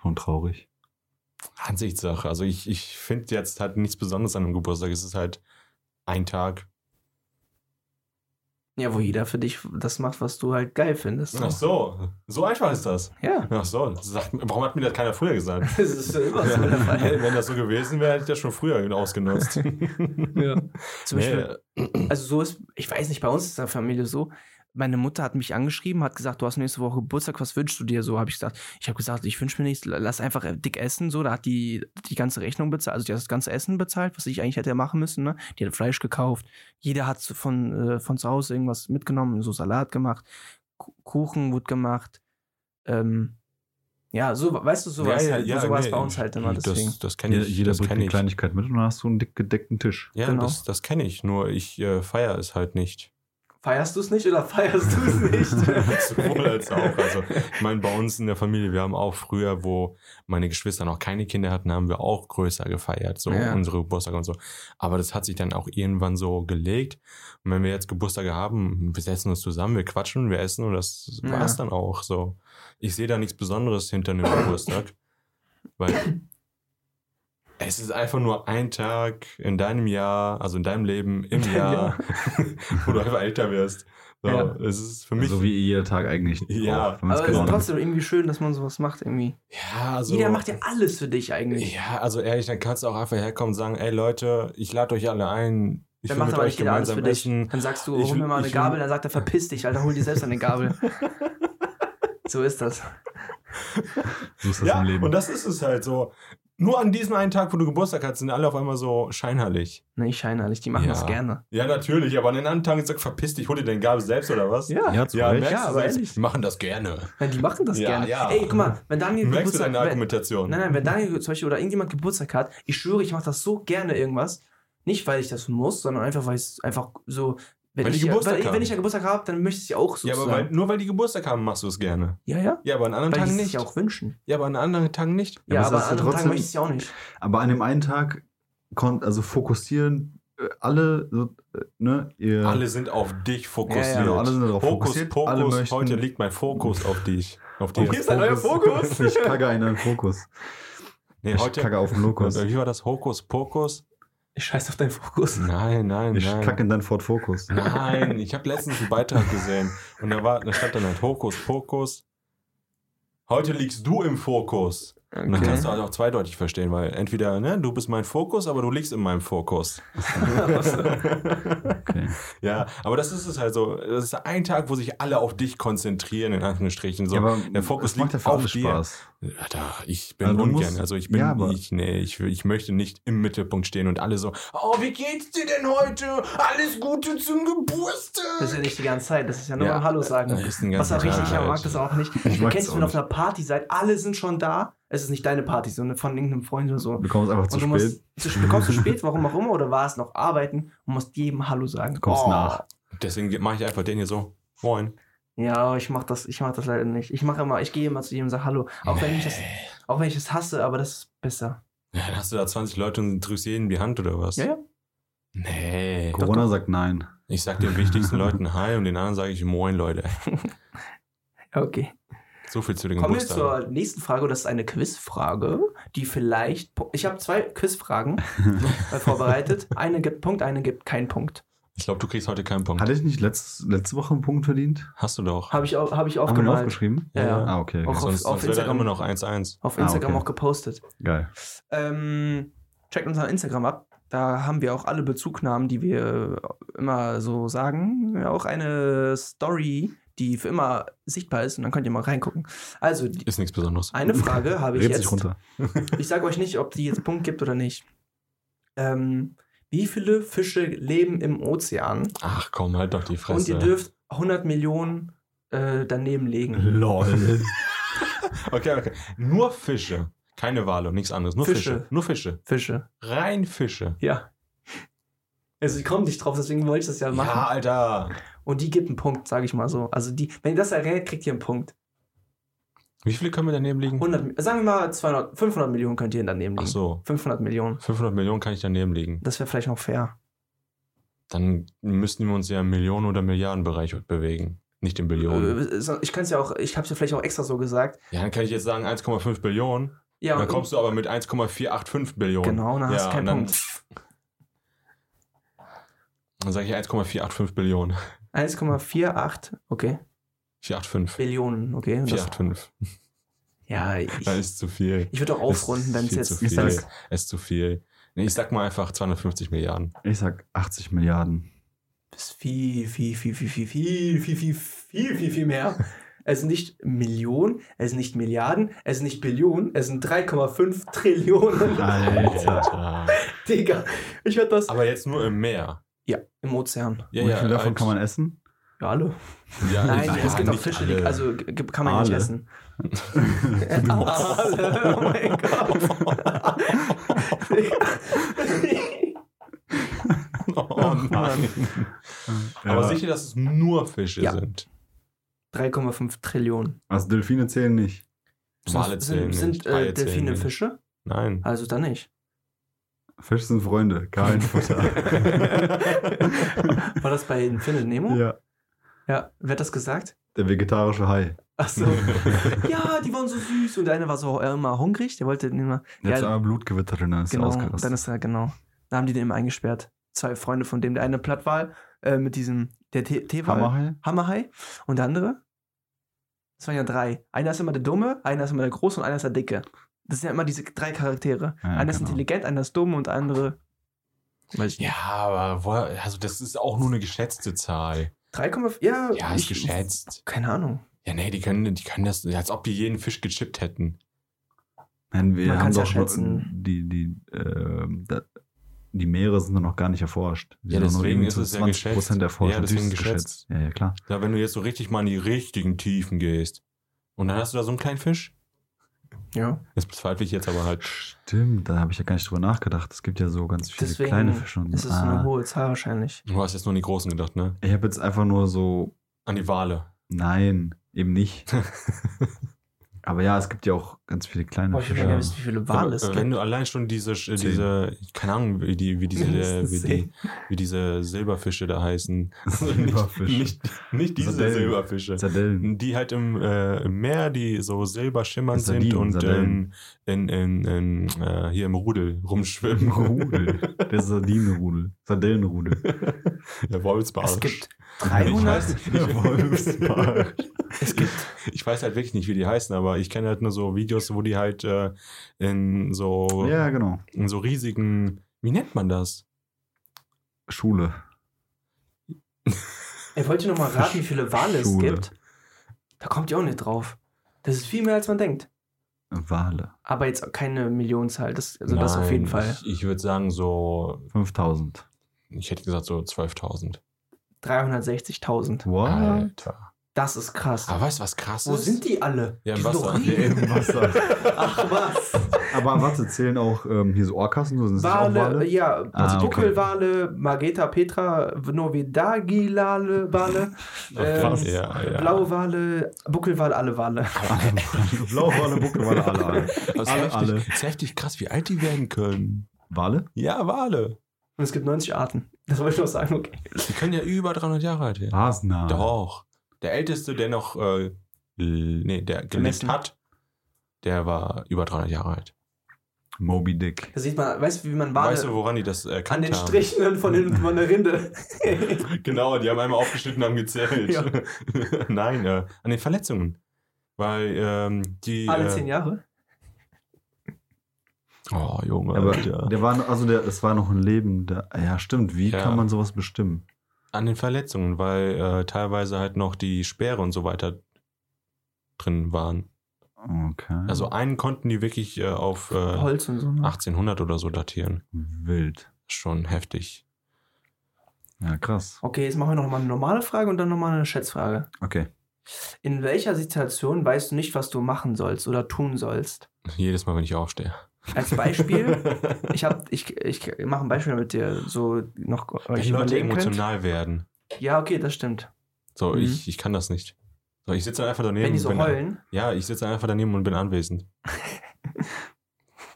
Schon traurig. Ansichtssache. Also ich, ich finde jetzt halt nichts Besonderes an einem Geburtstag. Es ist halt ein Tag. Ja, wo jeder für dich das macht, was du halt geil findest. Ach so, so einfach ist das. Ja. Ach so, sagt, warum hat mir das keiner früher gesagt? *laughs* Das ist immer so der Fall. Wenn das so gewesen wäre, hätte ich das schon früher ausgenutzt. *laughs* Ja. Zum Nee, Beispiel, also so ist, ich weiß nicht, bei uns ist der Familie so. Meine Mutter hat mich angeschrieben, hat gesagt, du hast nächste Woche Geburtstag, was wünschst du dir? So habe ich gesagt. Ich habe gesagt, ich wünsche mir nichts, lass einfach dick essen. So, da hat die die ganze Rechnung bezahlt, also die hat das ganze Essen bezahlt, was ich eigentlich hätte machen müssen. Ne? Die hat Fleisch gekauft. Jeder hat so von äh, von zu Hause irgendwas mitgenommen, so Salat gemacht, Ku- Kuchen wurde gemacht. Ähm, ja, so, weißt du, sowas, ja, halt, ja, sowas nee, bei uns halt immer. Deswegen. Das, das kenne Jeder, ich. jeder das bringt kenn eine ich. Kleinigkeit mit und dann hast du einen dick gedeckten Tisch. Ja, Genau. das, das kenne ich. Nur ich äh, feiere es halt nicht. Feierst du es nicht oder feierst du es nicht? *laughs* Sowohl als auch. Also, ich meine, bei uns in der Familie, wir haben auch früher, wo meine Geschwister noch keine Kinder hatten, haben wir auch größer gefeiert, so Ja. unsere Geburtstage und so. Aber das hat sich dann auch irgendwann so gelegt. Und wenn wir jetzt Geburtstage haben, wir setzen uns zusammen, wir quatschen, wir essen und das Ja. war's dann auch so. Ich sehe da nichts Besonderes hinter einem Geburtstag, weil es ist einfach nur ein Tag in deinem Jahr, also in deinem Leben, im Jahr, *laughs* wo du einfach älter wirst. So, Ja. Es ist für mich so wie jeder Tag eigentlich. Ja, Aber es genau ist nimmt. trotzdem irgendwie schön, dass man sowas macht irgendwie. Ja, also. Jeder macht ja alles für dich eigentlich. Ja, also ehrlich, dann kannst du auch einfach herkommen und sagen, ey Leute, ich lade euch alle ein. Ich Dann macht aber euch nicht jeder alles gemeinsam für dich. essen. Dann sagst du, Ich hol mir mal eine Gabel, dann sagt er, verpiss dich, Alter, hol dir selbst eine Gabel. *laughs* so ist das. So ist das Ja, im Leben. und das ist es halt so. Nur an diesem einen Tag, wo du Geburtstag hast, sind alle auf einmal so scheinheilig. Nee, ich nicht, die machen Ja. das gerne. Ja, natürlich, aber an den anderen Tagen sagt, verpiss dich, hol dir deine Gabel selbst oder was? ja, Ja, Recht. merkst Ja, du aber selbst? ehrlich. Die machen das gerne. Ja, die machen das Ja, gerne. ja. Ey, guck mal, wenn Daniel Merkst du Geburtstag deine wenn, Argumentation? Nein, nein, wenn Daniel zum Beispiel oder irgendjemand Geburtstag hat, ich schwöre, ich mache das so gerne irgendwas. Nicht, weil ich das muss, sondern einfach, weil es einfach so. Wenn Weil die ich, ja- Geburtstag weil, haben. wenn ich ja Geburtstag habe, dann möchte ich es ja auch so ja, aber weil, nur weil die Geburtstag haben, machst du es gerne. Ja, ja. Ja, aber an anderen Weil die Tagen es nicht. auch wünschen. Ja, aber an anderen Tagen nicht. Ja, aber es aber ist an ja anderen Tagen trotzdem- möchte ich es ja auch nicht. Aber an dem einen Tag kon also fokussieren äh, alle, äh, ne, ihr, Alle sind auf dich fokussiert. Ja, ja. alle sind darauf Fokus, fokussiert. Fokus, alle möchten, heute liegt mein Fokus auf dich. Auf dich. hier ist ein neuer Fokus. *laughs* ich kacke einen Fokus. Nee, Ich heute, kacke auf den Lokus. Wie war das? Hokus Pokus? Ich scheiß auf deinen Fokus. Nein, nein, Ich nein. kacke in deinen Ford Focus. Nein, *laughs* ich habe letztens einen Beitrag gesehen und da, war, da stand dann halt Hokus Pokus. Heute liegst du im Fokus. Und dann kannst du halt auch zweideutig verstehen, weil entweder, ne, du bist mein Fokus, aber du liegst in meinem Fokus. *laughs* Okay. ja, aber das ist es halt so. Das ist ein Tag, wo sich alle auf dich konzentrieren, in Anführungsstrichen. So, ja, aber der Fokus ja liegt für auf dir. Spaß. Alter, ich bin Also ungern. musst- also ich bin, Ja, aber- ich, nee, ich, will- ich möchte nicht im Mittelpunkt stehen und alle so, oh, wie geht's dir denn heute? Alles Gute zum Geburtstag. Das ist ja nicht die ganze Zeit, das ist ja nur Ja, mal Hallo sagen. das ist den Was auch richtig, ich mag das auch nicht. Ich Du kennst, wenn ihr auf einer Party seid, alle sind schon da. Es ist nicht deine Party, sondern von irgendeinem Freund oder so. Du kommst einfach zu und du spät. musst spät- kommst zu spät, warum auch immer, oder war es noch arbeiten und musst jedem Hallo sagen. Du kommst Oh. nach. Deswegen mache ich einfach den hier so, moin. Ja, ich mach das, ich mach das leider nicht. Ich mache immer, ich gehe immer zu jedem und sage Hallo. Auch wenn ich das, auch wenn ich das hasse, aber das ist besser. Ja, dann hast du da 20 Leute und drückst jedem die Hand oder was? Ja, ja. Nee. Corona sagt nein. Ich sag den wichtigsten *laughs* Leuten Hi und den anderen sage ich Moin, Leute. *laughs* Okay. So viel zu den Kommen wir zur nächsten Frage. Das ist eine Quizfrage, die vielleicht. Ich habe zwei Quizfragen *laughs* äh, vorbereitet. Eine gibt Punkt, eine gibt keinen Punkt. Ich glaube, du kriegst heute keinen Punkt. Hatte ich nicht letzt, letzte Woche einen Punkt verdient? Hast du doch. Habe ich, au- hab ich Haben wir aufgemalt. aufgeschrieben? Ja, ja. Ah, okay. Auch auf- sonst sonst wäre da Instagram. immer noch 1-1. Auf Ah, Instagram okay. auch gepostet. Geil. Ähm, checkt unser Instagram ab. Da haben wir auch alle Bezugnahmen, die wir immer so sagen. Ja, Auch eine Story, die für immer sichtbar ist. Und dann könnt ihr mal reingucken. Also, die, Ist nichts Besonderes. eine Frage *laughs* habe ich jetzt. runter. *laughs* Ich sage euch nicht, ob die jetzt Punkt gibt oder nicht. Ähm, wie viele Fische leben im Ozean? Ach komm, halt doch die Fresse. Und ihr dürft 100 Millionen äh, daneben legen. LOL. *laughs* Okay, okay. Nur Fische. Keine Wale und nichts anderes. Nur Fische. Fische. Nur Fische. Fische. Rein Fische. Ja. Also ich komme nicht drauf, deswegen wollte ich das ja machen. Ja, Alter. Und die gibt einen Punkt, sage ich mal so. Also die, wenn ihr das errät, kriegt ihr einen Punkt. Wie viele können wir daneben liegen? 100, sagen wir mal 200, 500 Millionen könnt ihr daneben liegen. Ach so. 500 Millionen. 500 Millionen kann ich daneben liegen. Das wäre vielleicht noch fair. Dann müssten wir uns ja im Millionen- oder Milliardenbereich bewegen. Nicht in Billionen. Äh, so- Ich kann es ja auch, ich habe es ja vielleicht auch extra so gesagt. Ja, dann kann ich jetzt sagen 1,5 Billionen. Ja, dann kommst du aber mit 1,485 Billionen. Genau, dann hast du ja, keinen Punkt. Dann sage ich 1,485 Billionen. 1,48, okay. 485. Billionen, okay. Das, 485. ja, ich, Das ist zu viel. ich würde auch aufrunden, wenn es jetzt. sag's. Es ist zu viel. Nee, ich sag mal einfach 250 Milliarden. Ich sag 80 Milliarden. Das ist viel, viel, viel, viel, viel, viel, viel, viel, viel, viel, viel mehr. Es sind nicht Millionen, es sind nicht Milliarden, es sind nicht Billionen, es sind 3,5 Trillionen. Alter. Digga, ich werde das. Aber jetzt nur im Meer. Ja, im Ozean. Ja, Wie viel davon halt- kann man essen? Ja, alle. Ja, Nein, ja, es gibt auch nicht Fische, alle. die also g- g- kann man nicht Aale. essen. *laughs* Aale, oh mein Gott. Oh nein. Aber Ja. sicher, dass es nur Fische Ja. sind. 3,5 Trillionen. Also Delfine zählen nicht. Wale zählen sind, nicht, sind Haie äh, zählen Delfine nicht. Fische? Nein. Also dann nicht. Fische sind Freunde, kein Futter. *laughs* *laughs* War das bei Infinite Nemo? ja, Ja, wer hat das gesagt? der vegetarische Hai. Ach so. *laughs* ja, die waren so süß und der eine war so äh, immer hungrig, der wollte den immer. Der hat einmal Blut gewittert und dann ist er genau, ausgerastet. dann ist er, genau. Da haben die den immer eingesperrt. Zwei Freunde von dem, der eine Plattwal äh, mit diesem, der Tee- Teewal. Hammerhai? Hammerhai. Und der andere? Das waren ja drei. Einer ist immer der Dumme, einer ist immer der Große und einer ist der Dicke. Das sind ja immer diese drei Charaktere. Ja, einer ist genau. intelligent, einer ist dumm und der andere. Weiß ich nicht. Ja, aber wo, also das ist auch nur eine geschätzte Zahl. 3,5? Ja, Ja, ist ich- geschätzt. Keine Ahnung. Ja, nee, die können, die können das, als ob die jeden Fisch gechippt hätten. Nein, wir Man haben ja doch nur- schätzen. die, die, ähm, da, die Meere sind noch gar nicht erforscht. Die Ja, deswegen ist es ja 20 geschätzt. Prozent erforscht. Ja, deswegen es geschätzt. Ja, ja, klar. Ja, wenn du jetzt so richtig mal in die richtigen Tiefen gehst und dann hast du da so einen kleinen Fisch, Ja. das bezweifle ich jetzt aber halt. Stimmt, da habe ich ja gar nicht drüber nachgedacht. Es gibt ja so ganz viele Deswegen kleine Fische. Und, ist es so eine ah, hohe Zahl wahrscheinlich. Du hast jetzt nur an die Großen gedacht, ne? ich habe jetzt einfach nur so, An die Wale. nein, eben nicht. *laughs* Aber ja, es gibt ja auch ganz viele kleine Boah, ich Fische. gerne wissen, wie viele Wale es Aber, äh, gibt. Wenn du allein schon diese, diese, keine Ahnung, wie die, wie diese, wie die, wie diese Silberfische da heißen. *laughs* Silberfische. Nicht, nicht diese Sardellen. Silberfische. Sardellen. Die halt im, äh, im Meer, die so silberschimmernd sind und Sardellen. in, in, in, in, äh, hier im Rudel rumschwimmen. Rudel. Der Sardinenrudel. Sardellenrudel. *laughs* Der Wolfsbarsch. Es gibt Ich 300. weiß, nicht, Der Wolfsbarsch. Es *laughs* gibt ich weiß halt wirklich nicht, wie die heißen, aber ich kenne halt nur so Videos, wo die halt äh, in so Ja, genau. in so riesigen, wie nennt man das? Schule. Ey, wollt ihr noch mal raten, wie viele Wale es Schule. gibt? Da kommt ihr auch nicht drauf. Das ist viel mehr, als man denkt. Wale. Aber jetzt keine Millionenzahl. Das, also das auf Nein, jeden Fall. Ich, ich würde sagen so, 5000. ich hätte gesagt so 12.000. 360.000. What? Alter. Das ist krass. Aber weißt du, was krass Wo ist? sind die alle? Ja, im die sind Wasser. doch riesig. *laughs* Im Wasser. Ach was. Aber warte, zählen auch ähm, hier so Orcas und so? Sind das auch Wale, Wale? ja, Ah, okay. Buckelwale, Mageta Petra, Novidagilale Wale, krass. ähm, Ja, ja. blaue Wale, Buckelwale, alle Wale. *laughs* Blauwale, Buckelwale, alle, alle. Das ist alle, heftig, alle. Das ist heftig krass, wie alt die werden können. Wale? Ja, Wale. Und es gibt 90 Arten. Das wollte ich noch sagen, okay. Die können ja über 300 Jahre alt werden. Hasna. Doch. Der älteste, der noch, äh, nee, der gelebt Gemessen. hat, der war über 300 Jahre alt. Moby Dick. Da sieht man, weißt du, wie man Wale weißt du, woran die das an erkannt den haben? Strichen von, den, von der Rinde. *laughs* Genau, die haben einmal aufgeschnitten und haben gezählt. Ja. *laughs* Nein, äh, an den Verletzungen. Weil ähm, die. Alle äh, zehn Jahre. Oh, Junge. Aber Alter. der war, noch- also der, das war noch ein Leben. Der, ja, stimmt. Wie Ja. kann man sowas bestimmen? An den Verletzungen, weil äh, teilweise halt noch die Speere und so weiter drin waren. Okay. Also einen konnten die wirklich äh, auf äh, Holz und so. Ne? 1800 oder so datieren. Wild. Schon heftig. Ja, krass. Okay, jetzt machen wir noch mal eine normale Frage und dann noch mal eine Schätzfrage. Okay. In welcher Situation weißt du nicht, was du machen sollst oder tun sollst? Jedes Mal, wenn ich aufstehe. Als Beispiel, *laughs* ich hab, ich, ich mache ein Beispiel, damit ihr so noch euch Wenn Leute überlegen könnt. emotional werden. Ja, okay, das stimmt. So, Mhm. ich, ich kann das nicht. So, ich sitze einfach daneben. Wenn die so bin, heulen. Ja, ich sitze einfach daneben und bin anwesend.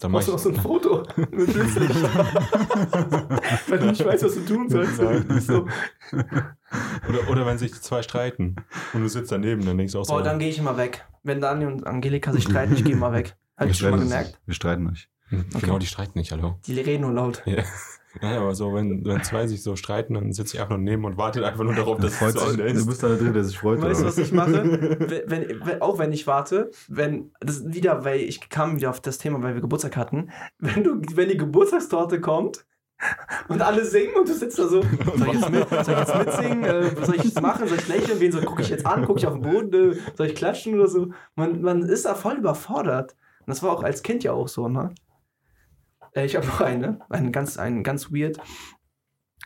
Dann mach Machst du ich, auch so ein Foto *laughs* mit? *laughs* Weil du nicht weißt, was du tun sollst. Nein. So. oder, oder wenn sich die zwei streiten und du sitzt daneben, dann denkst du auch so. Boah, dann gehe ich immer weg. Wenn Dani und Angelika sich streiten, ich gehe immer weg. Hab ich schon mal gemerkt. Wir streiten nicht. Genau, die streiten nicht, hallo. Die reden nur laut. Ja. Ja, aber so, wenn, wenn zwei sich so streiten, dann sitze ich einfach nur neben und wartet einfach nur darauf, dass es Freut zu Ende du ist. bist da der Dritte, der sich freut. Weißt du, was ich mache? *laughs* wenn, wenn, auch wenn ich warte, wenn, das ist wieder, weil ich kam wieder auf das Thema, weil wir Geburtstag hatten, wenn du, wenn die Geburtstagstorte kommt und alle singen und du sitzt da so, *laughs* soll ich jetzt, mit, soll ich jetzt mitsingen, äh, was soll ich jetzt machen, soll ich lächeln, wen soll gucke ich jetzt an, gucke ich auf den Boden, äh, soll ich klatschen oder so? Man, man ist da voll überfordert. Und das war auch als Kind ja auch so, ne? Äh, ich habe noch eine, einen ganz, einen ganz weird.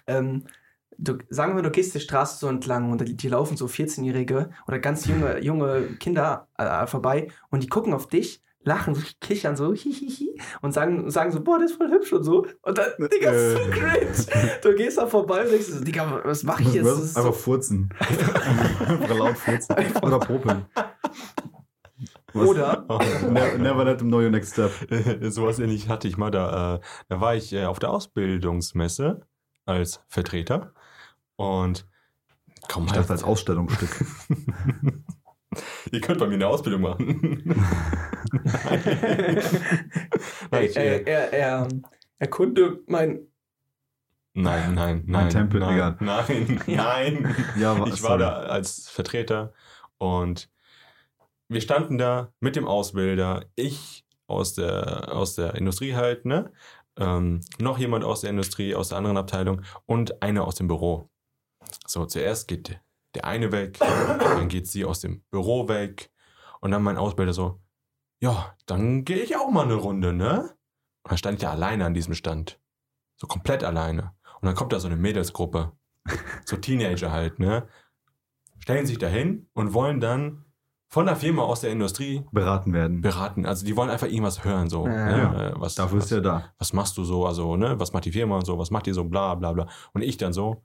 Ähm, du, sagen wir, du gehst die Straße so entlang und die, die laufen so 14-Jährige oder ganz junge, junge Kinder äh, vorbei und die gucken auf dich, lachen, so, kichern so, hihihi und sagen, sagen so, boah, der ist voll hübsch und so. Und dann, Digga, das ist so Äh. cringe. Du gehst da vorbei und denkst so, Digga, was mache ich jetzt? Das Einfach so, furzen. *laughs* Einfach laut furzen. Oder popeln. *laughs* Oder, *laughs* Oh. Never, *laughs* never let them know your next step. *laughs* Sowas ähnlich hatte ich mal da. Äh, da war ich äh, auf der Ausbildungsmesse als Vertreter und komm Ich halt. dachte als Ausstellungsstück. Ihr könnt bei mir eine Ausbildung machen. Nein, er, ich, er, äh, er, er erkunde mein, nein, nein, Mein nein. Tempel, nein, egal. nein, Ja. nein. Ja, Ich war sorry. da als Vertreter und wir standen da mit dem Ausbilder, ich aus der, aus der Industrie halt, ne? Ähm, noch jemand aus der Industrie, aus der anderen Abteilung und einer aus dem Büro. So, zuerst geht der eine weg, dann geht sie aus dem Büro weg und dann mein Ausbilder so, ja, dann gehe ich auch mal eine Runde, ne? Und dann stand ich da alleine an diesem Stand. So komplett alleine. Und dann kommt da so eine Mädelsgruppe. So Teenager halt, ne? Stellen sich dahin und wollen dann von der Firma aus der Industrie Beraten werden. beraten. Also die wollen einfach irgendwas hören, so. Ja. Ne? Äh, Was, Dafür was, ist er da. was machst du so, also, ne, was macht die Firma und so, was macht die so, bla bla bla. Und ich dann so,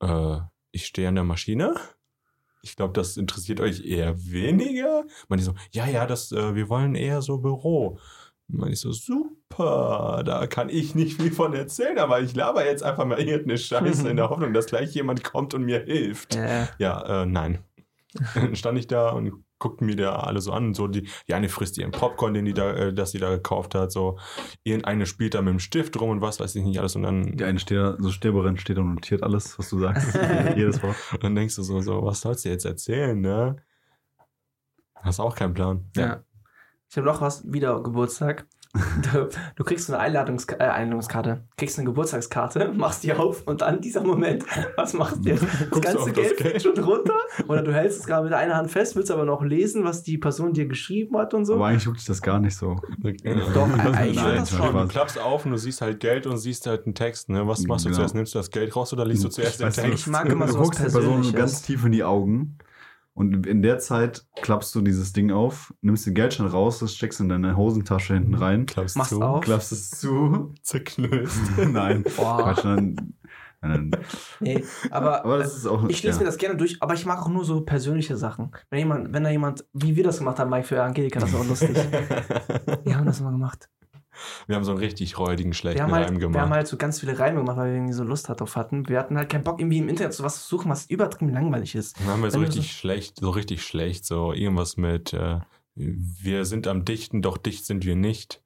äh, ich stehe an der Maschine. Ich glaube, das interessiert euch eher weniger. Man die so, ja, ja, das, äh, wir wollen eher so Büro. Man ich so, super, da kann ich nicht viel von erzählen, aber ich laber jetzt einfach mal irgendeine Scheiße in der *laughs* Hoffnung, dass gleich jemand kommt und mir hilft. äh, Ja, äh, nein. Dann *laughs* stand ich da und guckten mir da alle so an. So die, die eine frisst ihren Popcorn, den die da, äh, das sie da gekauft hat. So irgendeine spielt da mit dem Stift rum und was weiß ich nicht alles. Und dann, Die eine steht da, so Sterberin steht da und notiert alles, was du sagst. *laughs* Jedes Wort. und dann denkst du so, so, was sollst du jetzt erzählen, ne? Hast auch keinen Plan. Ja. Ich habe noch was, wieder Geburtstag. *laughs* Du, du kriegst so eine Einladungs äh, Einladungskarte, kriegst eine Geburtstagskarte, *laughs* machst die auf und dann dieser Moment, was machst du jetzt? *laughs* Das du ganze auf das Geld Geld? fällt schon runter oder du hältst es gerade mit einer Hand fest, willst aber noch lesen, was die Person dir geschrieben hat und so. Aber eigentlich juckt dich das gar nicht so. Doch, eigentlich Nein, das schon. Du klappst auf und du siehst halt Geld und siehst halt einen Text, ne? Was machst du Genau. zuerst? Nimmst du das Geld raus oder liest du zuerst den Weißt du, Text? Ich mag immer du so was guckst der Person ganz tief in die Augen und in der Zeit klappst du dieses Ding auf, nimmst den Geldschein raus, das steckst in deine Hosentasche hinten rein, Klappst Machst zu, auf. klappst es zu. zerknüllst. *laughs* *laughs* Nein. Boah. Quatsch, dann, nein, Nee, aber, aber das ist auch. ich lese mir das gerne durch, aber ich mag auch nur so persönliche Sachen. Wenn jemand, wenn da jemand, wie wir das gemacht haben, Mike für Angelika, das war auch lustig. *laughs* Wir haben das immer gemacht. *laughs* Wir haben so einen richtig räudigen, schlechten Wir halt, Reim wir gemacht. haben halt so ganz viele Reime gemacht, weil wir irgendwie so Lust darauf hatten. Wir hatten halt keinen Bock, irgendwie im Internet so was zu suchen, was übertrieben langweilig ist. Dann haben wir so Wenn richtig schlecht, so richtig schlecht, so irgendwas mit, äh, wir sind am Dichten, doch dicht sind wir nicht.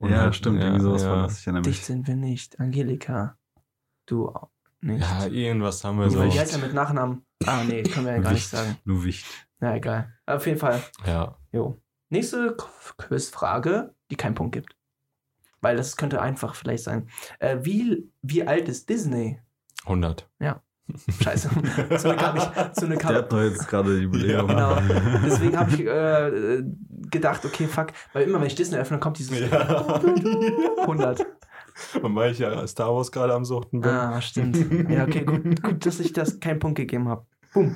ja, halt, stimmt, ja, irgendwie sowas ja. war das. Ich erinnere Dicht sind wir nicht. Angelika, du auch nicht. Ja, irgendwas haben wir so. heißt er mit Nachnamen? Ah, nee, können wir ja gar nicht Wicht. sagen. Nur Wicht. Na, egal. Auf jeden Fall. Ja. Jo. Nächste Quizfrage, die keinen Punkt gibt. Weil das könnte einfach vielleicht sein. Äh, wie, wie alt ist Disney? 100. Scheiße. so eine ich, so eine kam, Der hat doch jetzt gerade Jubiläum. Genau. *laughs* Deswegen habe ich äh, gedacht, okay, fuck, weil immer wenn ich Disney öffne, kommt dieses Ja. *laughs* 100. Und weil ich ja Star Wars gerade am Suchten bin. Ah, stimmt. Ja, okay, gut, gut dass ich das keinen Punkt gegeben habe. Boom.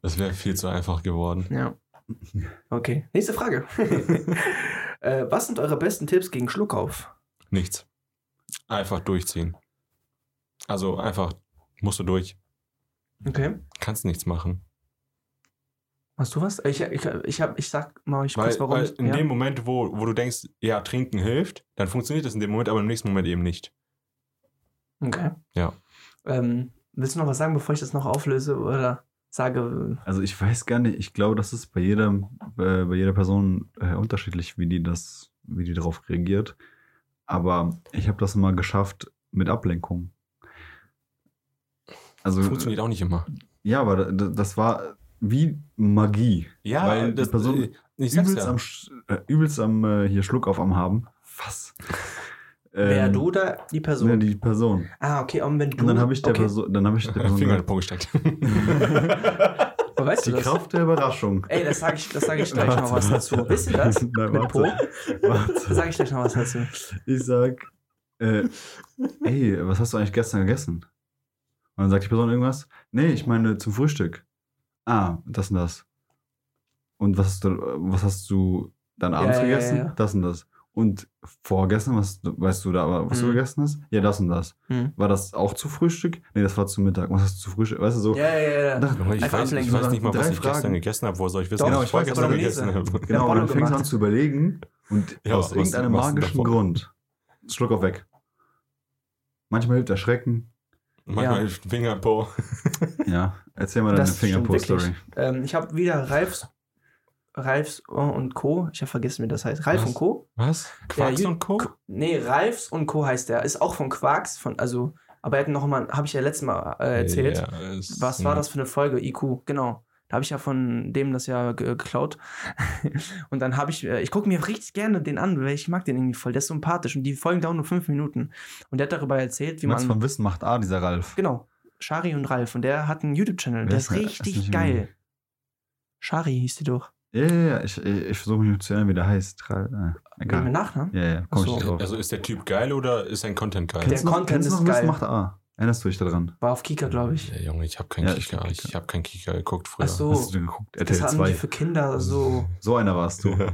Das wäre viel zu einfach geworden. Ja. Okay, nächste Frage. *laughs* Äh, was sind eure besten Tipps gegen Schluckauf? Nichts. Einfach durchziehen. Also einfach musst du durch. Okay. Kannst nichts machen. Hast du was? Ich, ich, ich, hab, ich sag mal Weil, kurz, warum. weil in ja. dem Moment, wo, wo du denkst, ja, trinken hilft, dann funktioniert das in dem Moment, aber im nächsten Moment eben nicht. Okay. Ja. Ähm, willst du noch was sagen, bevor ich das noch auflöse oder sage? Also ich weiß gar nicht, ich glaube, das ist bei jeder, äh, bei jeder Person äh, unterschiedlich, wie die das, wie die darauf reagiert. Aber ich habe das mal geschafft mit Ablenkung. Also Funktioniert auch nicht immer. ja, aber da- das war wie Magie. Ja, Weil die das, Person äh, ich sag's übelst ja. am, äh, übelst am äh, hier Schluck auf am haben. Was? Wer Ähm, du oder die Person? Ne, die Person. ah, okay. Und wenn du. Und dann habe ich der okay. Person, dann habe ich der *laughs* Person Finger in den Po gesteckt. *laughs* Weißt du die das? Kraft der Überraschung. Ey, das sage ich, das sag ich gleich noch Warte, was dazu. warte. Wisst ihr das? *laughs* Nein, Mit warte. Po? Da Warte. sage ich gleich noch was dazu. Ich sag, äh, ey, was hast du eigentlich gestern gegessen? Und dann sagt die Person irgendwas. Nee, ich meine zum Frühstück. Ah, das und das. Und was hast du, was hast du dann Ja, abends ja, ja, gegessen? ja. Das und das. Und vorgestern, was, weißt du da, was du Mhm. gegessen hast? Ja, das und das. Hm. War das auch zu Frühstück? Nee, das war zu Mittag. Was hast du zu Frühstück? Weißt du so? Ja, ja, ja. Da- ich, Einfach weiß, ich weiß nicht mal, was ich gestern Fragen. gegessen habe. Woher soll ich wissen, Doch, was ich ich vorgestern weiß, gegessen habe? Genau, und dann fängst du an zu überlegen und Ja, aus was- irgendeinem magischen? Grund. Schluck auf weg. Manchmal hilft Erschrecken. Manchmal Ja. hilft Finger im Po. Ja, erzähl mal deine Das stimmt Fingerpost-Story. wirklich. Ähm, ich habe wieder Ralfs, Ralfs und Co. Ich habe vergessen, wie das heißt. Ralf Was? und Co. Was? Quarks Ja, und Co? Nee, Ralfs und Co. heißt der. Ist auch von Quarks, von, also, aber er hat noch mal, habe ich ja letztes Mal äh, erzählt. Ja, Was war das für eine Folge? IQ, genau. Da habe ich ja von dem das ja ge- geklaut. *laughs* und dann habe ich, äh, ich gucke mir richtig gerne den an, weil ich mag den irgendwie voll. Der ist sympathisch und die Folgen dauern nur fünf Minuten. Und der hat darüber erzählt, wie Max man. von Wissen macht A, dieser Ralf. Genau. Shari und Ralf. Und der hat einen YouTube-Channel. Der ist der? richtig Ist geil. Shari hieß die doch. Ja, ja, ja, ich, ich, ich versuche mich nur zu erinnern, wie der heißt. Äh, Mit egal. Nachnamen? Ja, ja, komm ich so. nicht drauf. Also ist der Typ geil oder ist sein Content geil? Der Kennst du noch- Content kennst du ist noch Wissen geil. macht A. Erinnerst du dich daran? War auf Kika, glaube ich. Ja, Junge, ich habe keinen Ja, ich Kika. hab Ich, Kika. habe keinen Kika geguckt früher. Ach so. Hast du geguckt? Das RTL hatten 2. die für Kinder so. *laughs* So einer warst du. *laughs* Nein,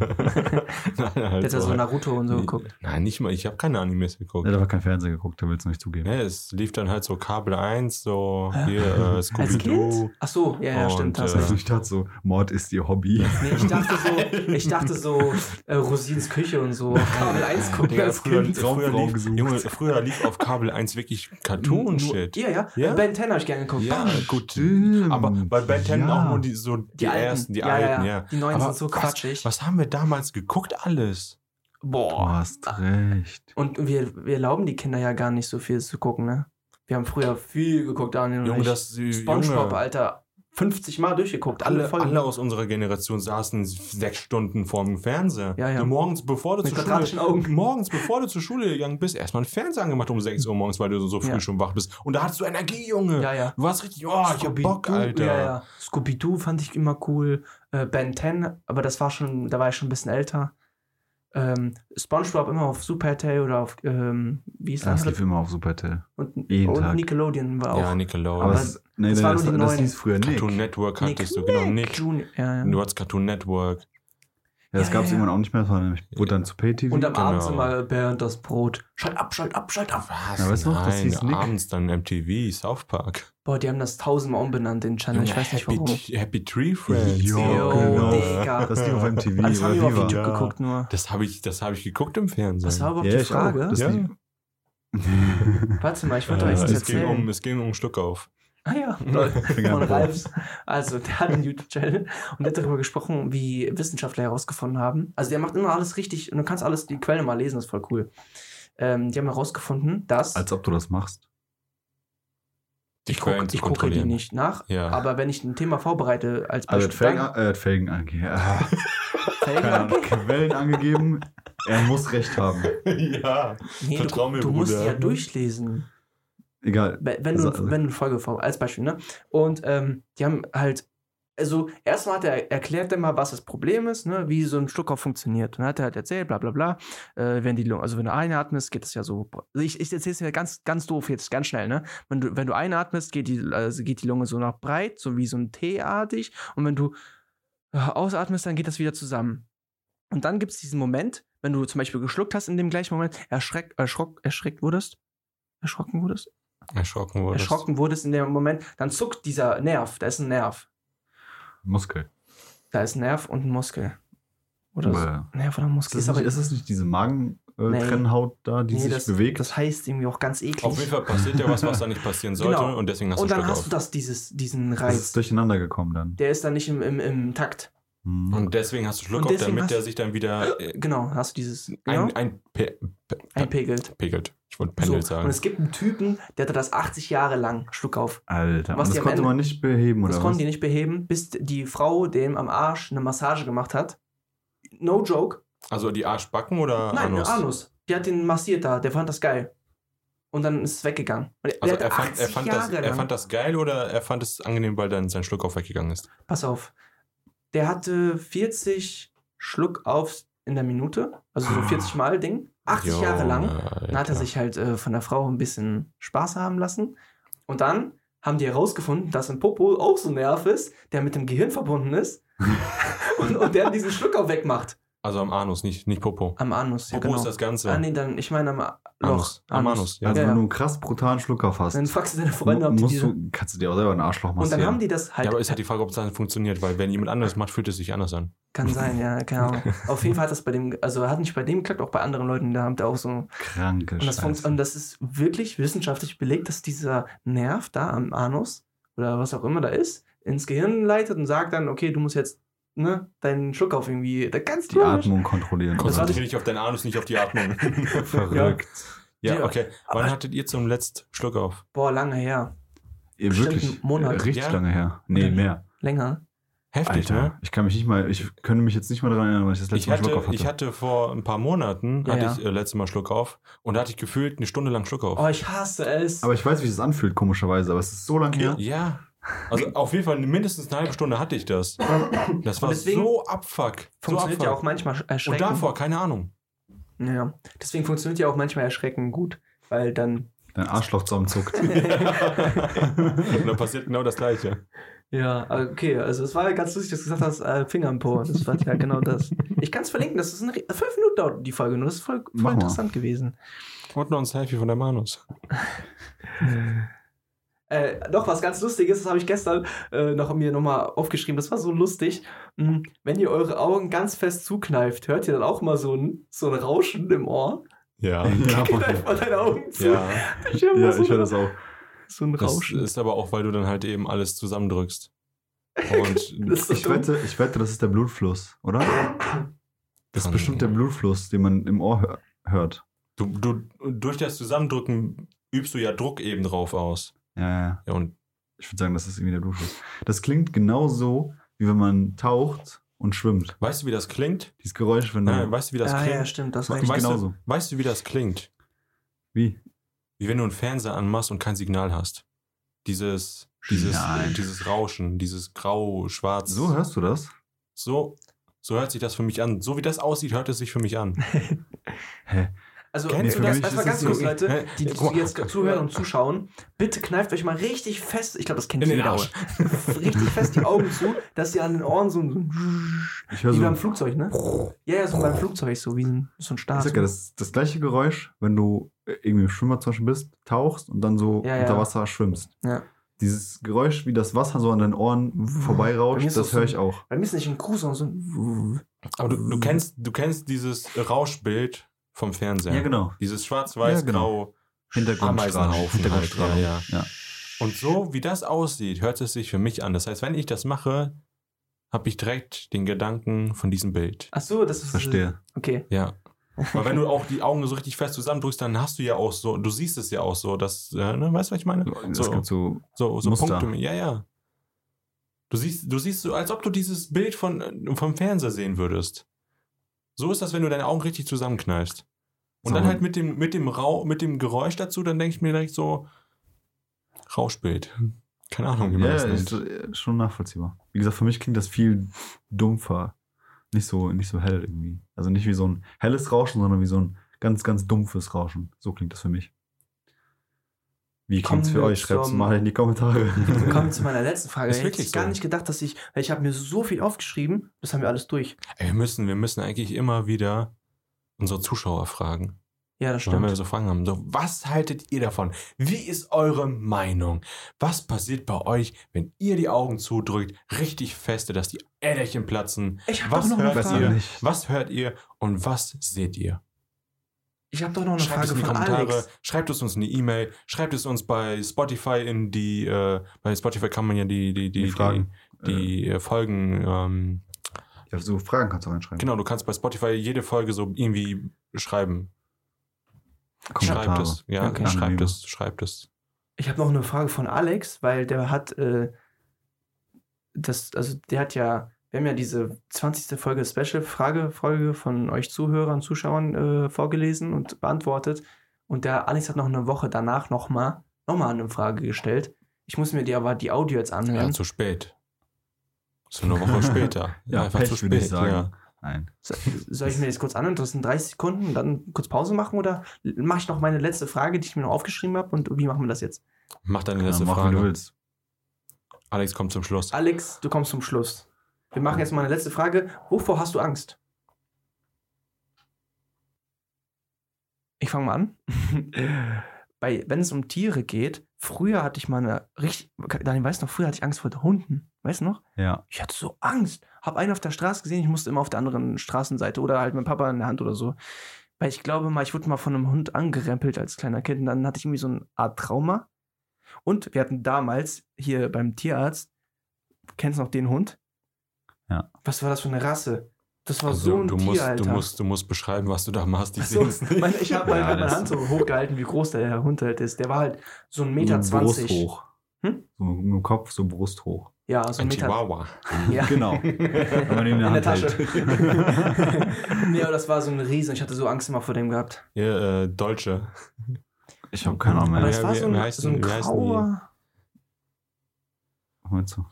halt Der hat ja so halt. Naruto und so geguckt. Nein, nicht mal. Ich habe keine Animes geguckt. Ja, da war kein Fernseher geguckt, da willst du nicht zugeben. Ja, es lief dann halt so Kabel 1, so Hä? hier äh, *laughs* Als Scooby-Doo. Kind? Ach so, ja, ja, Und, stimmt. hast äh, recht. Ich dachte so, Mord ist ihr Hobby. Nee, ich dachte so, ich dachte so, äh, Rosins Küche und so. Kabel 1 gucken Digga, als früher, Kind. früher, lief. Junge, früher lief auf Kabel 1 wirklich Nur- Cartoon-Shit. Ja, ja. Ja? Ben 10 habe ich gerne geguckt. Ja, Bam. gut. Stimmt. Aber bei Ben 10 Ja. auch nur die, so die, alten. ersten, die alten, ja. Die neuen Aber sind so was- quatschig. Was haben wir damals geguckt alles? Du Boah. hast recht. Und wir, wir erlauben die Kinder ja gar nicht so viel zu gucken, ne? Wir haben früher viel geguckt, Daniel und Junge, ich. das Spongebob, Junge, Alter. 50 Mal durchgeguckt, alle, alle, alle aus unserer Generation saßen sechs Stunden vorm Fernseher. Ja, ja. Du morgens, bevor du Mit zur Schule, Augen. *laughs* morgens, bevor du zur Schule gegangen bist, erstmal einen Fernseher angemacht um 6 Uhr morgens, weil du so früh Ja. schon wach bist. Und da hattest du Energie, Junge. ja, ja. Du warst richtig, oh, ich hab Bock, Alter. Ja, ja. Scooby-Doo fand ich immer cool. Äh, ben 10, aber das war schon, da war ich schon ein bisschen älter. Ähm, Spongebob immer auf Super RTL oder auf, ähm, wie ist Das das? lief immer auf Supertel. Und, jeden und Tag. Nickelodeon war auch. Ja, Nickelodeon. Aber es, nee, das nee, war das, nur die das neuen. hieß früher Nick. Cartoon Network Nick, hattest du, genau, Nick. Junior, ja, ja. Du hattest Cartoon Network. Ja, das Ja, gab es ja. irgendwann auch nicht mehr. Das war nämlich, wurde dann zu Pay-TV. Und am Genau. Abend immer Bernd das Brot. Schalt ab, schalt ab, schalt ab. Was? Ja, weißt du noch, das Nein, hieß Nick. abends dann MTV, South Park. Boah, die haben das tausendmal umbenannt, den Channel. Ich weiß nicht Happy, warum. Happy Tree Friends. Jo, Jo, genau. Digga. Das lief auf MTV Das oder wir auf. YouTube Ja. geguckt nur. Das habe ich, das hab ich geguckt im Fernsehen. Was war überhaupt Ja, die ich auch. Frage? Das Ja. Warte mal, ich wollte Äh, euch das es, ging erzählen. um, es ging um Schluck auf. Ah ja, *laughs* Von. Ralfs. Also, der hat einen YouTube-Channel und der hat darüber gesprochen, wie Wissenschaftler herausgefunden haben. Also, der macht immer alles richtig und du kannst alles, die Quellen mal lesen, das ist voll cool. Ähm, die haben herausgefunden, dass. Als ob du das machst. Die ich gucke ich gucke die nicht nach, Ja. aber wenn ich ein Thema vorbereite, als Also, er hat Felgen, dann- äh, er hat Felgen angegeben. *laughs* Felgen Quellen angegeben. Er muss recht haben. *laughs* ja. Nee, Vertrau du, mir, du musst die Bruder. ja durchlesen. Egal. Wenn du, Also- wenn du eine Folge vor, als Beispiel, ne? Und ähm, die haben halt, also erstmal hat er erklärt er mal, was das Problem ist, ne? Wie so ein Schluckauf funktioniert. Und dann hat er halt erzählt, bla bla bla. Äh, wenn die Lunge, also wenn du einatmest, geht das ja so. Also ich, ich erzähle es dir ganz, ganz doof jetzt, ganz schnell, ne? Wenn du, wenn du einatmest, geht die, also geht die Lunge so nach breit, so wie so ein T-artig. Und wenn du äh, ausatmest, dann geht das wieder zusammen. Und dann gibt es diesen Moment, wenn du zum Beispiel geschluckt hast in dem gleichen Moment, erschreck, erschrock, erschreckt wurdest, erschrocken wurdest, Erschrocken wurde. erschrocken wurdest in dem Moment, dann zuckt dieser Nerv, da ist ein Nerv. Muskel. Da ist ein Nerv und ein Muskel. Oder so. Nerv oder Muskel. ist, das nicht, ist das nicht diese Nee. Magen-Trennhaut da, die Nee, sich das, bewegt? Das heißt irgendwie auch ganz eklig. Auf jeden Fall passiert ja was, was da nicht passieren sollte Genau. und deswegen hast du und dann hast auf. du das, dieses, diesen das ist Reiz. durcheinander gekommen dann. Der ist dann nicht im, im, im Takt. Hm. Und deswegen hast du Schluck auf, damit der sich dann wieder äh, Genau, hast du dieses genau, ein, ein, pe, pe, einpegelt. pegelt. Ich wollte So. Pendel Und sagen. es gibt einen Typen, der hatte das 80 Jahre lang Schluck auf. Alter, Was und das konnte Ende- man nicht beheben, Das oder konnten was? die nicht beheben, bis die Frau dem am Arsch eine Massage gemacht hat. No joke. Also die Arschbacken oder Nein, Anus? Anus. Die hat den massiert da, der fand das geil. Und dann ist es weggegangen. Und der Also er fand, 80 er, fand das, er fand das geil oder er fand es angenehm, weil dann sein Schluck auf weggegangen ist? Pass auf. Der hatte 40 Schluck auf in der Minute. Also so 40 Mal Ding. 80 Jahre lang. Dann hat er sich halt äh, von der Frau ein bisschen Spaß haben lassen. Und dann haben die herausgefunden, dass ein Popo auch so ein Nerv ist, der mit dem Gehirn verbunden ist. *laughs* *laughs* und, und der diesen Schluck auch wegmacht. Also am Anus, nicht, nicht Popo. Am Anus, ja Popo genau. ist das Ganze. Ah, nee, dann, ich meine am A- Loch. Anus. Am Anus, ja. Also Ja, wenn ja. du einen krass brutalen Schluckauf hast, Dann fragst du deine Freunde, ob musst diese... du, kannst du dir auch selber einen Arschloch Und massieren. dann haben die das halt... Ja, aber ist halt die Frage, ob es dann funktioniert, weil wenn jemand anderes macht, fühlt es sich anders an. Kann sein, ja, keine *laughs* Ahnung. Auf jeden Fall hat das bei dem... Also hat nicht bei dem geklappt, auch bei anderen Leuten. Da haben der auch so... Kranke Und das, Scheiße. und das ist wirklich wissenschaftlich belegt, dass dieser Nerv da am Anus oder was auch immer da ist, ins Gehirn leitet und sagt dann, okay, du musst jetzt ne, deinen Schluck auf irgendwie, da ganz Die Atmung kontrollieren. Konzentriere dich auf deinen Anus, nicht auf die Atmung. *laughs* Verrückt. ja, Ja. okay. Wann Aber- hattet ihr zum letzten Schluck auf? Boah, lange her. Ihr Bestimmt wirklich Monat. äh, richtig Ja. lange her. Nee, Oder- mehr. Länger. Heftig, Alter, ne? ich kann mich nicht mal, ich könnte mich jetzt nicht mal daran erinnern, weil ich das letzte Ich Mal Schluck hatte, auf hatte. ich hatte vor ein paar Monaten, Ja, hatte ja. ich äh, letztes Mal Schluck auf und da hatte ich gefühlt eine Stunde lang Schluck auf. Oh, ich hasse es. aber ich weiß, wie es anfühlt, komischerweise, aber es ist so lange her. Ja. Also auf jeden Fall mindestens eine halbe Stunde hatte ich das. Das war Und so abfuck. So funktioniert abfuck. ja auch manchmal und erschreckend. davor, keine Ahnung. Ja, deswegen funktioniert ja auch manchmal erschreckend gut, weil dann Dein Arschloch zusammenzuckt. *laughs* und dann passiert genau das Gleiche. Ja, okay, also es war ja ganz lustig, dass du gesagt hast, äh, Finger im Po. Das war ja genau das. Ich kann es verlinken, das ist eine, fünf Minuten dauert die Folge nur. Das ist voll, voll Mach mal. interessant gewesen. Und noch ein Selfie von der Manus. *laughs* Äh, noch was ganz Lustiges, das habe ich gestern äh, noch mir nochmal aufgeschrieben. Das war so lustig. Hm, Wenn ihr eure Augen ganz fest zukneift, hört ihr dann auch mal so ein, so ein Rauschen im Ohr? Ja. *laughs* ja, Kneif mal deine Augen zu. Ja. Ich hör mal ja, so, ich höre das auch. so ein Das Rauschen. ist aber auch, weil du dann halt eben alles zusammendrückst. *laughs* Und Das so Ich dumm. wette, ich wette, das ist der Blutfluss, oder? Das ist Kann- bestimmt der Blutfluss, den man im Ohr hör hört. du, du, durch das Zusammendrücken übst du ja Druck eben drauf aus. Ja, ja. Ja, und Ich würde sagen, das ist irgendwie der Blutfluss. Das klingt genauso, wie wenn man taucht und schwimmt. weißt du, wie das klingt? Dieses Geräusch, wenn du. Nein, weißt du, wie das ja, klingt? stimmt, das ich weißt, genauso. du, weißt du, wie das klingt? wie? Wie wenn du einen Fernseher anmachst und kein Signal hast. Dieses, dieses, Nein. dieses Rauschen, dieses grau, schwarz. So hörst du das? So, so hört sich das für mich an. So wie das aussieht, hört es sich für mich an. *laughs* *laughs* Hä? Also, Kennst du das? das? Erstmal ganz Das kurz, ist Leute, die, die, mal. jetzt zuhören und zuschauen, bitte kneift euch mal richtig fest, ich glaube, das kennt jeder, *laughs* richtig fest die Augen zu, dass ihr an den Ohren so ein, Ich höre wie so. beim Flugzeug, ne? Ja, ja, so beim Flugzeug, so wie ein, so ein Start. ja, das ist das gleiche Geräusch, wenn du äh, irgendwie im Schwimmer zum Beispiel bist, tauchst und dann so Ja, ja. unter Wasser schwimmst. Ja. Dieses Geräusch, wie das Wasser so an deinen Ohren vorbeirauscht, das das höre so- ich auch. Bei mir ist nicht ein Gruß, sondern so ein. Aber du, du, kennst, du kennst dieses Rauschbild vom Fernseher. Ja, genau. Dieses schwarz-weiß, Ja, genau. Ameisenhaufen Hintergrundstrahlung. halt, ja, ja. Und so wie das aussieht, hört es sich für mich an. Das heißt, wenn ich das mache, habe ich direkt den Gedanken von diesem Bild. Ach so, das ist. Verstehe. Okay. Ja. *laughs* Weil wenn du auch die Augen so richtig fest zusammendrückst, dann hast du ja auch so, du siehst es ja auch so, dass, äh, ne, weißt du, was ich meine? Es So, gibt so, so, so Muster. Punkte. Ja, ja. Du siehst, du siehst so, als ob du dieses Bild von, äh, vom Fernseher sehen würdest. So ist das, wenn du deine Augen richtig zusammenkneifst. Und So. dann halt mit dem, mit dem Rau, mit dem Geräusch dazu, dann denke ich mir direkt so, Rauschbild. Keine Ahnung, wie man ja, das ist nennt. äh, schon nachvollziehbar. Wie gesagt, für mich klingt das viel dumpfer. Nicht so, nicht so hell irgendwie. Also nicht wie so ein helles Rauschen, sondern wie so ein ganz, ganz dumpfes Rauschen. So klingt das für mich. Wie Kommen klingt's für wir euch? Schreibt's zum- mal in die Kommentare. Willkommen zu meiner letzten Frage. Ist Hätte wirklich ich gar so. nicht gedacht, dass ich. weil Ich habe mir so viel aufgeschrieben, das haben wir alles durch. Ey, wir müssen, wir müssen eigentlich immer wieder unsere Zuschauer fragen. Ja, das Wenn wir stimmt. so Fragen haben, so, was haltet ihr davon? Wie ist eure Meinung? Was passiert bei euch, wenn ihr die Augen zudrückt, richtig feste, dass die Äderchen platzen? Ich hab was doch noch eine hört Frage. ihr? Nicht. Was hört ihr und was seht ihr? Ich habe doch noch eine Schreibt es Frage in die von Kommentare, Alex. schreibt es uns in die E-Mail, schreibt es uns bei Spotify in die, äh, bei Spotify kann man ja die, die, die, Die Fragen. die, die äh, Folgen, ähm, Ja, so Fragen kannst du reinschreiben. genau, du kannst bei Spotify jede Folge so irgendwie schreiben. Schreibt Kommentare. es, ja, Okay. schreibt es, schreibt es. Ich habe noch eine Frage von Alex, weil der hat äh, das, also der hat ja, wir haben ja diese 20. Folge Special Frage Folge von euch Zuhörern, Zuschauern äh, vorgelesen und beantwortet. Und der Alex hat noch eine Woche danach nochmal noch mal eine Frage gestellt. Ich muss mir die aber die Audio jetzt Ja, anhören. zu spät. So eine Woche *laughs* später. Ja, einfach Pech, zu würde ich spät. sagen. Ja. Nein. So, Soll ich mir das kurz anhören? Das sind 30 Sekunden und dann kurz Pause machen oder mache ich noch meine letzte Frage, die ich mir noch aufgeschrieben habe? Und wie machen wir das jetzt? Mach deine Ja, letzte mach, wie Frage. du willst. Alex kommt zum Schluss. Alex, du kommst zum Schluss. Wir machen jetzt mal eine letzte Frage. Wovor hast du Angst? Ich fange mal an. *laughs* Bei, wenn es um Tiere geht, früher hatte ich mal eine richtig. Daniel, weißt du noch, früher hatte ich Angst vor Hunden. Weißt du noch? Ja. Ich hatte so Angst. Hab einen auf der Straße gesehen, ich musste immer auf der anderen Straßenseite oder halt mit Papa in der Hand oder so. Weil ich glaube mal, ich wurde mal von einem Hund angerempelt als kleiner Kind und dann hatte ich irgendwie so eine Art Trauma. Und wir hatten damals hier beim Tierarzt, kennst du noch den Hund? Ja. Was war das für eine Rasse? Das war Also, so ein du, Tier, musst, Alter. du, musst, du musst beschreiben, was du da machst. Ich so, nicht. ich habe Ja, meine das- Hand so hochgehalten, wie groß der Hund halt ist. Der war halt so ein So Meter zwanzig. brusthoch. Hm? So mit dem Kopf so brusthoch. Ja, so ein Ein Meter. Chihuahua. Ja. *laughs* Genau. Wenn man ihn in der In der Tasche. hält. *laughs* nee, aber das war so ein Riesen. Ich hatte so Angst immer vor dem gehabt. Ja, äh, Deutsche. Ich habe keine Ahnung Aber mehr. das Ja, war wie- so wie ein, so ein die? Wie heißen die? grauer. Meinst du?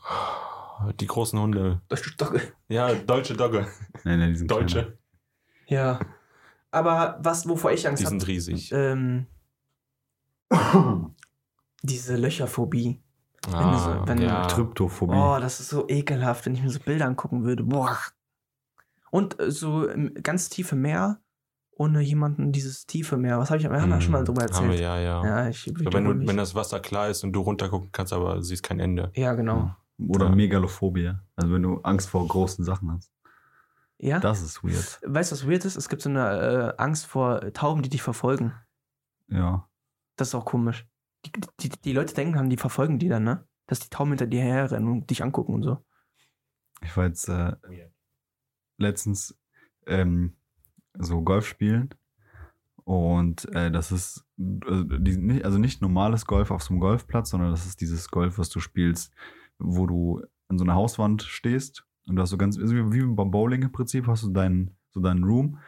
Die großen Hunde. Doch, Ja, deutsche Dogge. Nee, nee, die sind kleiner. Deutsche. Ja. Aber was, wovor ich Angst Die habe, sind riesig. ähm, diese Löcherphobie. Ah, wenn- ja. Tryptophobie. Oh, das ist so ekelhaft, wenn ich mir so Bilder angucken würde. Boah. Und äh, so im ganz tiefe Meer, ohne jemanden dieses tiefe Meer. Was habe ich, wir haben ja schon mal drüber Hm, Haben wir, erzählt. ja, ja. Ja, ich, So, wenn, du, wenn das Wasser klar ist und du runtergucken kannst, aber siehst kein Ende. ja, genau. Oder Ja. Megalophobie. Also wenn du Angst vor großen Sachen hast. Ja? Das ist weird. Weißt du, was weird ist? Es gibt so eine äh, Angst vor Tauben, die dich verfolgen. Ja. Das ist auch komisch. Die, die, die Leute denken dann, die verfolgen die dann, ne? Dass die Tauben hinter dir herrennen und dich angucken und so. Ich war jetzt äh, letztens ähm, so Golf spielen. Und äh, das ist also, die, nicht, also nicht normales Golf auf so einem Golfplatz, sondern das ist dieses Golf, was du spielst, wo du an so einer Hauswand stehst und du hast so ganz, also wie, beim Bowling im Prinzip, hast du deinen, so deinen Room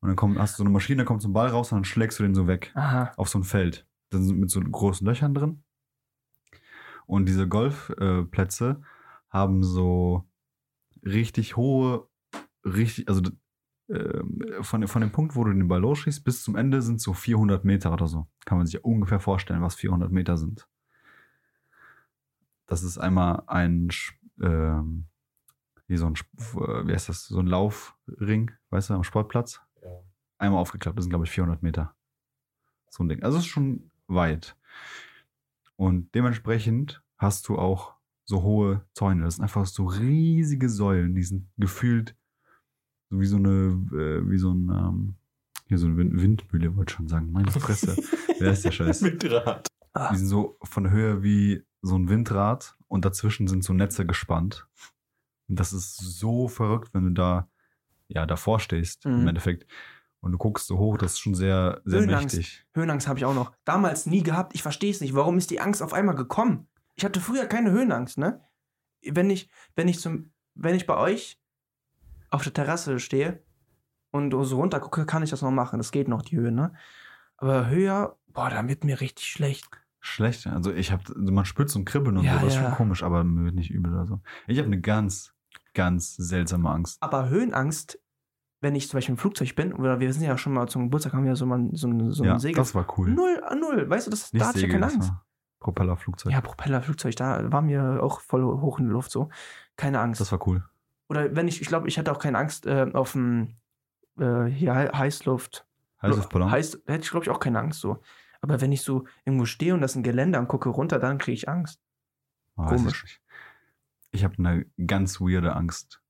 und dann kommt, hast du so eine Maschine, da kommt so ein Ball raus und dann schlägst du den so weg Aha. auf so ein Feld. Da sind mit so großen Löchern drin. Und diese Golfplätze äh, haben so richtig hohe, richtig, also ähm, von, dem- von dem Punkt, wo du den Ball losschießt, bis zum Ende sind so 400 Meter oder so. Kann man sich ungefähr vorstellen, was 400 Meter sind. Das ist einmal ein, ähm, wie so ein, äh, wie heißt das, so ein Laufring, weißt du, am Sportplatz. Ja. Einmal aufgeklappt, das sind, glaube ich, 400 Meter. So ein Ding. Also es ist schon weit. Und dementsprechend hast du auch so hohe Zäune. Das sind einfach so riesige Säulen, die sind gefühlt so wie so eine, äh, wie so ein, ähm, hier so eine Wind- Windmühle, wollte ich schon sagen. Meine Fresse. *laughs* Wer ist der Scheiß? Ah, Die sind so von der Höhe wie so ein Windrad und dazwischen sind so Netze gespannt. Und das ist so verrückt, wenn du da ja davor stehst Mhm. im Endeffekt und du guckst so hoch, das ist schon sehr sehr Höhenangst. mächtig. Höhenangst habe ich auch noch. Damals nie gehabt. Ich verstehe es nicht. Warum ist die Angst auf einmal gekommen? Ich hatte früher keine Höhenangst, ne? Wenn ich, wenn ich zum, wenn ich bei euch auf der Terrasse stehe und so runter gucke, kann ich das noch machen. Das geht noch, die Höhe, ne? Aber höher, boah, da wird mir richtig schlecht. Schlecht. Also ich habe, also man spürt so ein Kribbeln und Ja, so, das ist ja. schon komisch, aber mir wird nicht übel oder so. Ich habe eine ganz, ganz seltsame Angst. Aber Höhenangst, wenn ich zum Beispiel im Flugzeug bin, oder wir sind ja schon mal zum Geburtstag, haben wir so mal so, ein- so ein ja, Segel. das war cool. Null an null. Weißt du, das, Nicht da hatte ich ja keine Angst. Propellerflugzeug. Ja, Propellerflugzeug, da war mir auch voll hoch in der Luft so. Keine Angst. Das war cool. Oder wenn ich, ich glaube, ich hatte auch keine Angst äh, auf dem äh, hier He- Heißluft. Heißluftballon. Heiß, hätte ich, glaube ich, auch keine Angst so. Aber wenn ich so irgendwo stehe und das ist ein Geländer und gucke runter, dann kriege ich Angst. Oh, Komisch. Ich, ich habe eine ganz weirde Angst.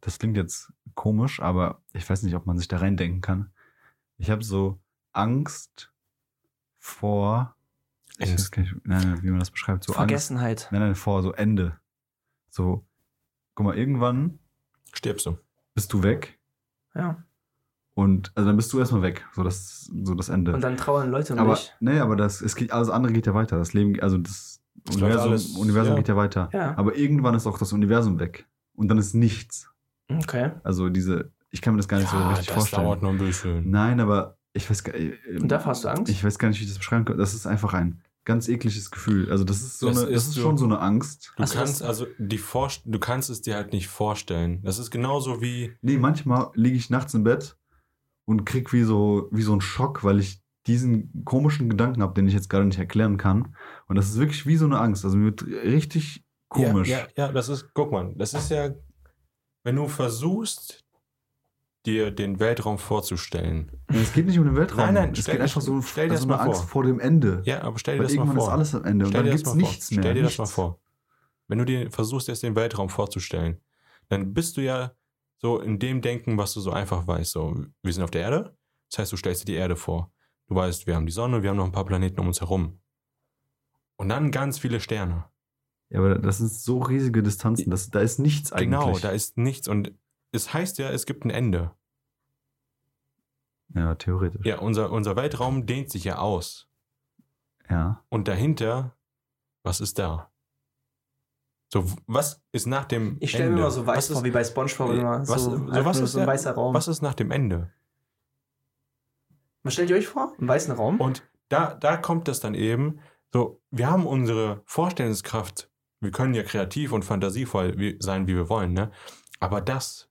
Das klingt jetzt komisch, aber ich weiß nicht, ob man sich da reindenken kann. Ich habe so Angst vor. Ich weiß Angst. gar nicht, nein, nein, wie man das beschreibt. So Angst. Vergessenheit. Nein, nein, vor so Ende. So, guck mal, irgendwann Stirbst du. bist du weg Ja. Und also dann bist du erstmal weg. So das, so das Ende. Und dann trauern Leute um aber dich. nee, aber das, es geht, alles andere geht ja weiter. Das Leben, also das läuft Universum, alles, Universum ja. geht ja weiter. Ja. Aber irgendwann ist auch das Universum weg. Und dann ist nichts. Okay. Also diese, ich kann mir das gar nicht so Ja, richtig das vorstellen. dauert noch ein bisschen. Nein, aber ich weiß gar nicht. Und dafür hast du Angst? Ich weiß gar nicht, wie ich das beschreiben kann. Das ist einfach ein ganz ekliges Gefühl. Also das ist so Das eine, das ist ist so- schon so eine Angst. Du du kannst das- also die Vorst du kannst es dir halt nicht vorstellen. Das ist genauso wie Nee, manchmal liege ich nachts im Bett und krieg wie so, wie so einen Schock, weil ich diesen komischen Gedanken habe, den ich jetzt gerade nicht erklären kann. Und das ist wirklich wie so eine Angst. Also mir wird richtig komisch. Ja, ja, ja, das ist, guck mal, das ist ja, wenn du versuchst, dir den Weltraum vorzustellen. Ja, Es geht nicht um den Weltraum. Nein, nein, es stell geht einfach so um stell dir also das eine mal Angst vor. vor dem Ende. Ja, aber stell dir Weil das mal irgendwann ist vor. alles am Ende und Stell dann dir das gibt's mal nichts vor. mehr. Stell dir das mal nichts. vor. Wenn du dir versuchst, jetzt den Weltraum vorzustellen, dann bist du ja so in dem Denken, was du so einfach weißt. So, wir sind auf der Erde. Das heißt, du stellst dir die Erde vor. Du weißt, wir haben die Sonne, wir haben noch ein paar Planeten um uns herum. Und dann ganz viele Sterne. Ja, aber das sind so riesige Distanzen. Das, da ist nichts eigentlich. Genau, da ist nichts. Und es heißt ja, es gibt ein Ende. Ja, theoretisch. Ja, unser, unser Weltraum dehnt sich ja aus. Ja. Und dahinter, was ist da? So, was ist nach dem Ich stelle mir immer so weiß was vor, ist, wie bei Spongebob immer. was- so, so was ist so ein der- weißer Raum. was ist nach dem Ende? Was stellt ihr euch vor? Einen weißen Raum? Und da, da kommt das dann eben, so, wir haben unsere Vorstellungskraft, wir können ja kreativ und fantasievoll wie, sein, wie wir wollen, ne? Aber das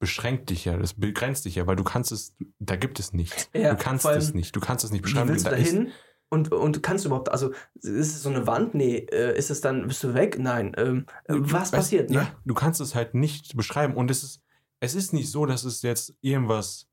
beschränkt dich ja, das begrenzt dich ja, weil du kannst es, da gibt es nichts. Ja, du kannst es nicht, du kannst es nicht Wie beschreiben. willst du da da ist-? Und, und kannst du überhaupt, also ist es so eine Wand? Nee, äh, ist es dann, bist du weg? Nein. Ähm, äh, was Weißt- passiert? Ne? Ja, du kannst es halt nicht beschreiben. Und es ist, es ist nicht so, dass es jetzt irgendwas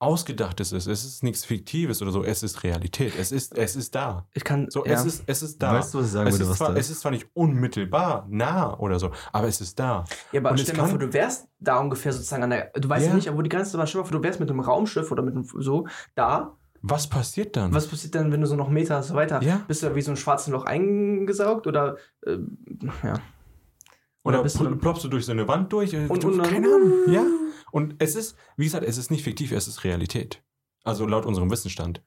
Ausgedachtes ist. Es ist nichts Fiktives oder so. Es ist Realität. Es ist, es ist da. Ich kann, So, ja. es ist, es ist da. Weißt du, was ich sagen es, würde, ist was zwar, es ist zwar nicht unmittelbar nah oder so, aber es ist da. ja, aber und stell dir mal vor, du wärst da ungefähr sozusagen an der, du weißt ja, Ja. nicht, wo die Grenze aber stell dir mal vor, du wärst mit einem Raumschiff oder mit einem, so, da. Was passiert dann? Was passiert dann, wenn du so noch Meter so weiter, Ja. bist du wie so ein schwarzes Loch eingesaugt oder, äh, ja. oder bist du ploppst du durch so eine Wand durch? Und, du, und dann- keine Ahnung. *laughs* Ja. Und es ist, wie gesagt, es ist nicht fiktiv, es ist Realität. Also laut unserem Wissensstand.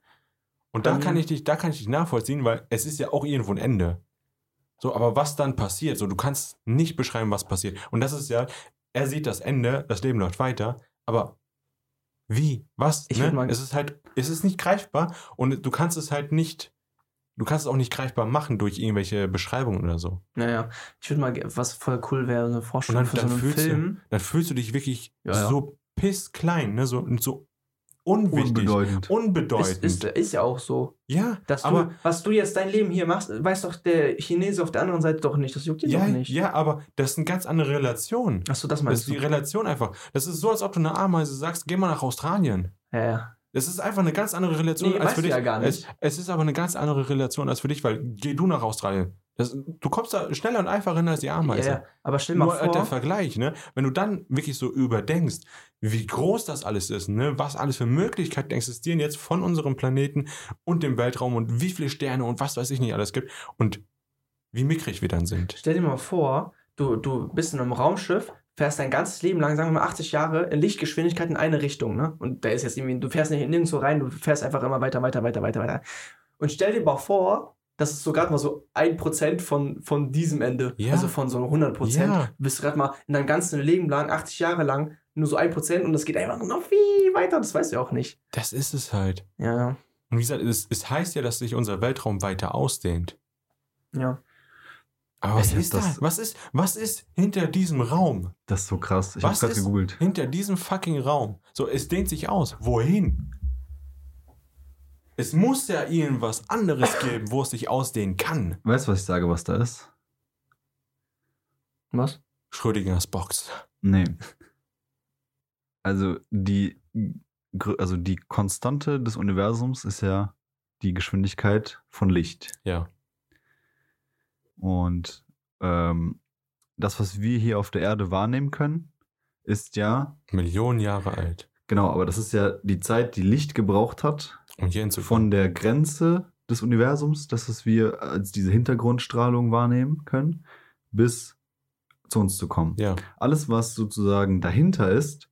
Und da Dann- kann ich dich, da kann ich dich nachvollziehen, weil es ist ja auch irgendwo ein Ende. So, aber was dann passiert, so du kannst nicht beschreiben, was passiert. Und das ist ja, er sieht das Ende, das Leben läuft weiter, aber wie? Was? Ich ne? mal- es ist halt, es ist nicht greifbar und du kannst es halt nicht, du kannst es auch nicht greifbar machen durch irgendwelche Beschreibungen oder so. Naja, ich würde mal, was voll cool wäre, eine Und Vorstellung dann, für so dann, einen fühlst Film. du, dann fühlst du dich wirklich Ja, ja. so pissklein, ne? so, so unwichtig, Unbedeutend. unbedeutend. Ist, ist, ist ja auch so. ja, Dass aber du, was du jetzt dein Leben hier machst, weiß doch der Chinese auf der anderen Seite doch nicht. Das juckt ihn ja, doch nicht. ja, aber das ist eine ganz andere Relation. Achso, das Das meinst ist die du. Relation einfach. Das ist so, als ob du einer Ameise sagst, geh mal nach Australien. Ja, ja. Das ist einfach eine ganz andere Relation Nee, als weißt für du dich. ja gar nicht. Es, es ist aber eine ganz andere Relation als für dich, weil geh du nach Australien. Das, du kommst da schneller und einfacher hin als die ja, Ameise. ja. Aber stell mal Nur äh, der vor, Vergleich, ne? Wenn du dann wirklich so überdenkst, wie groß das alles ist, ne? Was alles für Möglichkeiten existieren jetzt von unserem Planeten und dem Weltraum und wie viele Sterne und was weiß ich nicht alles gibt und wie mickrig wir dann sind. stell dir mal vor, du, du bist in einem Raumschiff, fährst dein ganzes Leben lang, sagen wir mal 80 Jahre, in Lichtgeschwindigkeit in eine Richtung, ne? Und da ist jetzt irgendwie, du fährst nicht nirgendwo rein, du fährst einfach immer weiter, weiter, weiter, weiter, weiter. Und stell dir mal vor, das ist so gerade mal so ein Prozent von, von diesem Ende. Ja. Also von so 100 Prozent. Ja. Du bist gerade mal in deinem ganzen Leben lang, 80 Jahre lang, nur so ein Prozent und das geht einfach noch viel weiter. Das weißt du ja auch nicht. Das ist es halt. Ja, ja. Und wie gesagt, es, es heißt ja, dass sich unser Weltraum weiter ausdehnt. Ja. Aber was ist das? das- Was ist, was ist hinter diesem Raum? Das ist so krass. Ich Was hab's gerade ist- gegoogelt. Hinter diesem fucking Raum. So, es dehnt sich aus. Wohin? Es muss ja irgendwas anderes geben, wo es sich ausdehnen kann. Weißt du, was ich sage, was da ist? Was? Schrödingers Box. Nee. Also die also die Konstante des Universums ist ja die Geschwindigkeit von Licht. Ja. Und ähm, das, was wir hier auf der Erde wahrnehmen können, ist ja, Millionen Jahre alt. genau, aber das ist ja die Zeit, die Licht gebraucht hat, Um hier hinzukommen. von der Grenze des Universums, das was wir als diese Hintergrundstrahlung wahrnehmen können, bis zu uns zu kommen. Ja. Alles, was sozusagen dahinter ist,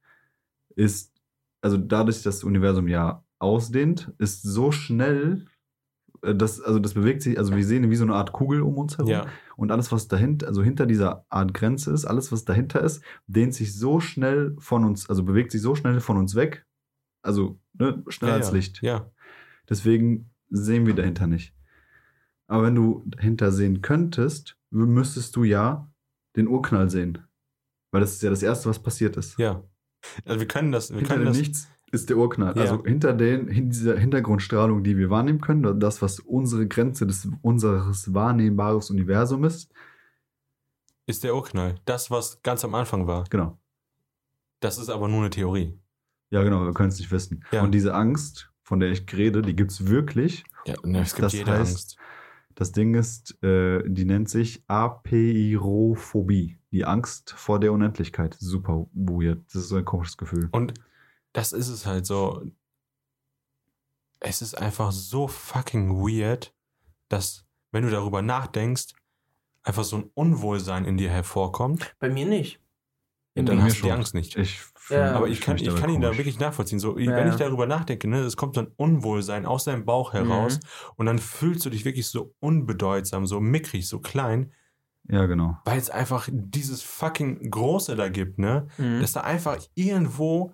ist, also dadurch, dass das Universum ja ausdehnt, ist so schnell, das, also das bewegt sich, also wir sehen wie so eine Art Kugel um uns herum. Ja. Und alles, was dahinter, also hinter dieser Art Grenze ist, alles, was dahinter ist, dehnt sich so schnell von uns, also bewegt sich so schnell von uns weg. Also ne, schneller ja, als. Licht. Ja. Deswegen sehen wir dahinter nicht. Aber wenn du dahinter sehen könntest, müsstest du ja den Urknall sehen. Weil das ist ja das Erste, was passiert ist. Ja. Also wir können das, wir hinter können das. Nichts ist der Urknall. Ja. Also hinter den, hin dieser Hintergrundstrahlung, die wir wahrnehmen können, das, was unsere Grenze des unseres wahrnehmbares Universum ist, Ist der Urknall. Das, was ganz am Anfang war. genau. Das ist aber nur eine Theorie. Ja, genau, wir können es nicht wissen. Ja. Und diese Angst, von der ich rede, die gibt es wirklich. Ja, ne, es gibt Das jede heißt- Angst. Das Ding ist, äh, die nennt sich Apeirophobie. Die Angst vor der Unendlichkeit. Super weird. Das ist so ein komisches Gefühl. Und das ist es halt so. Es ist einfach so fucking weird, dass, wenn du darüber nachdenkst, einfach so ein Unwohlsein in dir hervorkommt. Bei mir nicht. Bei dann mir hast du die schon. Angst nicht. Ich Ja. Aber ich kann, ich mich kann ihn da wirklich nachvollziehen. So, Ja, wenn ich ja. darüber nachdenke, ne, es kommt so ein Unwohlsein aus deinem Bauch heraus Mhm. und dann fühlst du dich wirklich so unbedeutsam, so mickrig, so klein, Ja, genau. weil es einfach dieses fucking Große da gibt, ne? Mhm. Dass da einfach irgendwo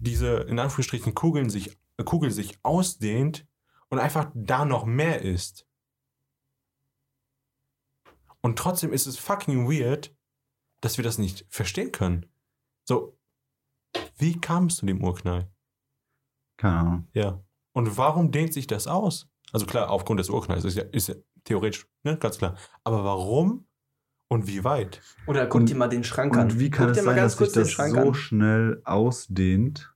diese, in Anführungsstrichen, Kugeln sich, äh, Kugel sich ausdehnt und einfach da noch mehr ist. Und trotzdem ist es fucking weird, dass wir das nicht verstehen können. So, wie kam es zu dem Urknall? Keine Ahnung. Ja. Und warum dehnt sich das aus? Also klar, aufgrund des Urknalls ist ja, ist ja theoretisch, ne, ganz klar. Aber warum und wie weit? Oder guck Und- dir mal den Schrank an. Und wie kann guck es sein, ganz dass sich das Schrank so an. schnell ausdehnt,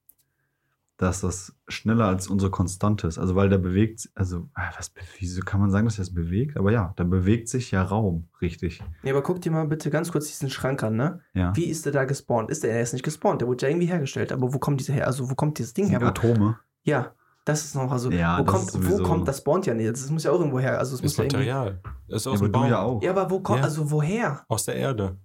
dass das schneller als unsere Konstante ist? Also, weil da bewegt, also, ah, was, be- wieso kann man sagen, dass das bewegt? Aber ja, da bewegt sich ja Raum, richtig. Nee, aber guck dir mal bitte ganz kurz diesen Schrank an, ne? Ja. Wie ist der da gespawnt? Ist der, der ist nicht gespawnt, der wurde ja irgendwie hergestellt. Aber wo kommt dieser her? Also, wo kommt dieses Ding her? Wo, Atome. ja, das ist noch, also, Ja, wo, das kommt, wo kommt, das spawnt ja nicht. Das muss ja auch irgendwo her. Also, es Das muss ja irgendwie. Material. Das ist Ja, aus aber dem du Baum. ja auch. Ja, aber wo kommt, Ja. also woher? Aus der Erde.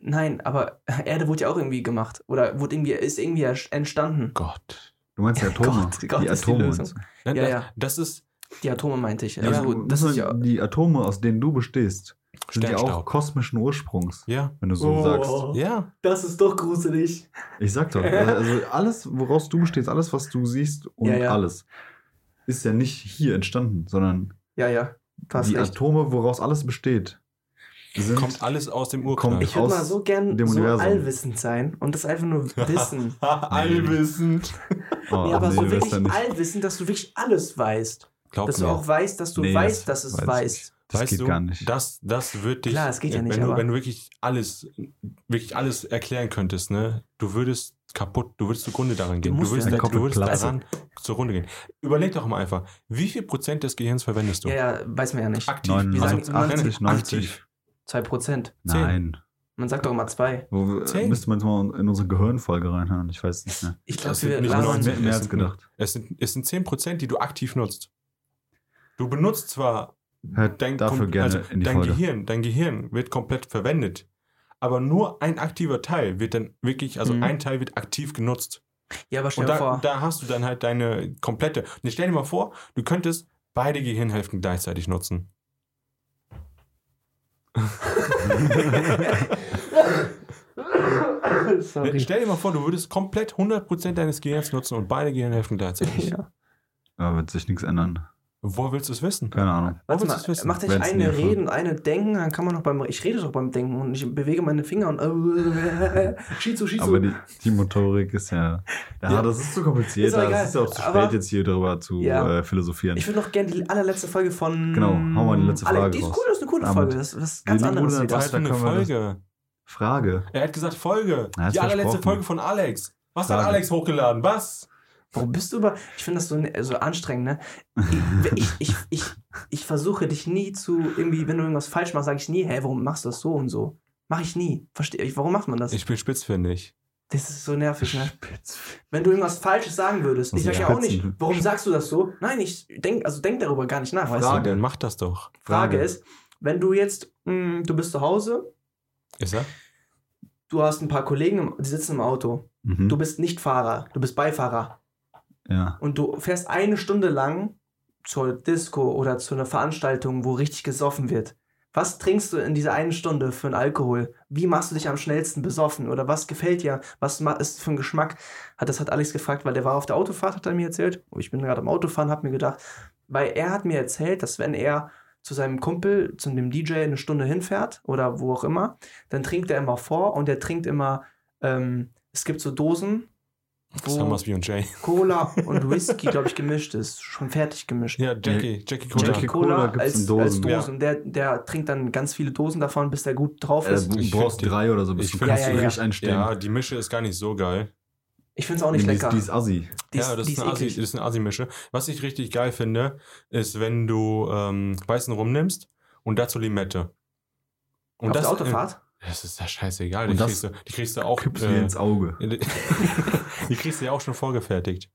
Nein, aber *laughs* Erde wurde ja auch irgendwie gemacht. Oder wurde irgendwie, ist irgendwie entstanden. Gott. Du meinst die Ja, Atome. Gott, Gott die ist die Atome. Du? Nein, Ja, das, ja. das ist Die Atome meinte ich. Ja, Also, du- das ist ja. die Atome, aus denen du bestehst, sind ja auch kosmischen Ursprungs, Ja. wenn du so Oh. sagst. Ja. Das ist doch gruselig. Ich sag doch, *laughs* also alles, woraus du bestehst, alles, was du siehst und Ja, ja. alles, ist ja nicht hier entstanden, sondern Ja, ja. Die recht. Atome, woraus alles besteht, sind Kommt alles aus dem Urknall. Ich würde mal so gern so Universum. allwissend sein und das einfach nur *laughs* wissen. Allwissend. Oh, nee, aber nee, so du wirklich allwissend, dass du wirklich alles weißt. Glaub dass mir. du auch weißt, dass du Nee, weißt, das dass es weiß weißt. nicht. Das weißt geht du, gar nicht. Das, das wird dich. Klar, es geht ja nicht, Wenn du, aber- wenn du wirklich alles, wirklich alles erklären könntest, ne, du würdest kaputt, du würdest zugrunde daran gehen. Du, musst würdest, ja. Da, Kopf du würdest daran zugrunde gehen. Überleg doch mal einfach, wie viel Prozent des Gehirns verwendest du? Ja, ja, weiß man ja nicht. Aktiv. 89, Also, 80, 90. aktiv. Zwei Prozent. Zehn. Nein. Man sagt doch immer zwei. Wo, Zehn. müsste man jetzt mal in unsere Gehirnfolge reinhören. Ich weiß nicht mehr. Ich glaube, wir nicht 90. Mehr, mehr es als gedacht. Es sind, es sind 10%, die du aktiv nutzt. Du benutzt zwar Hört dein, dafür kom- gerne also in die dein Folge. Gehirn, dein Gehirn wird komplett verwendet. Aber nur ein aktiver Teil wird dann wirklich, also Mhm. ein Teil wird aktiv genutzt. Ja, aber stell dir da, vor. da hast du dann halt deine komplette. Und stell dir mal vor, du könntest beide Gehirnhälften gleichzeitig nutzen. *laughs* Sorry. Stell dir mal vor, du würdest komplett 100% deines Gehirns nutzen und beide Gehirnhälften gleichzeitig. Ja. Da wird sich nichts ändern. Wo willst du es wissen? Keine Ahnung. Warte mal, wissen? mach dich Wenn's eine reden, und eine denken, dann kann man noch beim. Ich rede doch beim Denken und ich bewege meine Finger und. *laughs* Äh, Schizo, Schizo. Aber die, die Motorik ist ja. Ja, Ja. das ist zu kompliziert. Ist auch Es ist ja auch zu Aber- spät, jetzt hier darüber zu Ja. äh, philosophieren. ich würde noch gerne die allerletzte Folge von. Genau, hau mal die letzte Frage Die ist cool, das ist eine coole Damit. Folge. Das, das ist ganz anderes. Was für eine Folge? Frage. Er hat gesagt Folge. Er Die allerletzte. Folge von Alex. Was hat Frage. Alex hochgeladen? Was? Warum bist du über. Ich finde das so, ne- so anstrengend, ne? Ich, ich, ich, ich, ich versuche dich nie zu. Irgendwie, wenn du irgendwas falsch machst, sage ich nie, hey, warum machst du das so und so? Mach ich nie. Verstehe ich. Warum macht man das? Ich bin spitzfindig. das ist so nervig, ne? Wenn du irgendwas Falsches sagen würdest, ich Also sag ja auch nicht, warum sagst du das so? Nein, ich denk, also denk darüber gar nicht nach, weißt Ja, du? dann mach das doch. Frage Frage. ist, wenn du jetzt, mh, du bist zu Hause, Ist er? du hast ein paar Kollegen, die sitzen im Auto, Mhm. du bist nicht Fahrer, du bist Beifahrer ja. und du fährst eine Stunde lang zur Disco oder zu einer Veranstaltung, wo richtig gesoffen wird. Was trinkst du in dieser einen Stunde für einen Alkohol? Wie machst du dich am schnellsten besoffen? Oder was gefällt dir? Was ist für ein Geschmack? Das hat Alex gefragt, weil der war auf der Autofahrt, hat er mir erzählt. Ich bin gerade am Autofahren, hab mir gedacht, weil er hat mir erzählt, dass wenn er zu seinem Kumpel, zu dem DJ eine Stunde hinfährt oder wo auch immer, dann trinkt er immer vor und er trinkt immer, ähm, es gibt so Dosen, Summers B und Jay. Cola und *laughs* Whisky, glaube ich, gemischt ist. Schon fertig gemischt. Ja, Jackie. Jackie Cola. Jackie Cola, Cola gibt's als, in Dosen. als Dosen. Der, der trinkt dann ganz viele Dosen davon, bis der gut drauf Äh, ist. du Ich brauchst die- drei oder so, bis ich du find- kannst Ja, du ja, ja. richtig einstellen. Ja, die Mische ist gar nicht so geil. Ich finde es auch nicht die, lecker. Die ist assi. Die ja, das die ist, eine Assi, das ist eine Assi-Mische. Was ich richtig geil finde, ist, wenn du ähm, weißen Rum nimmst und dazu Limette. Und Auf das, der Autofahrt? Das ist ja scheißegal. Und Die das kriegst, du, die kriegst du auch. Kippst äh, ins Auge. *laughs* die kriegst du ja auch schon vorgefertigt.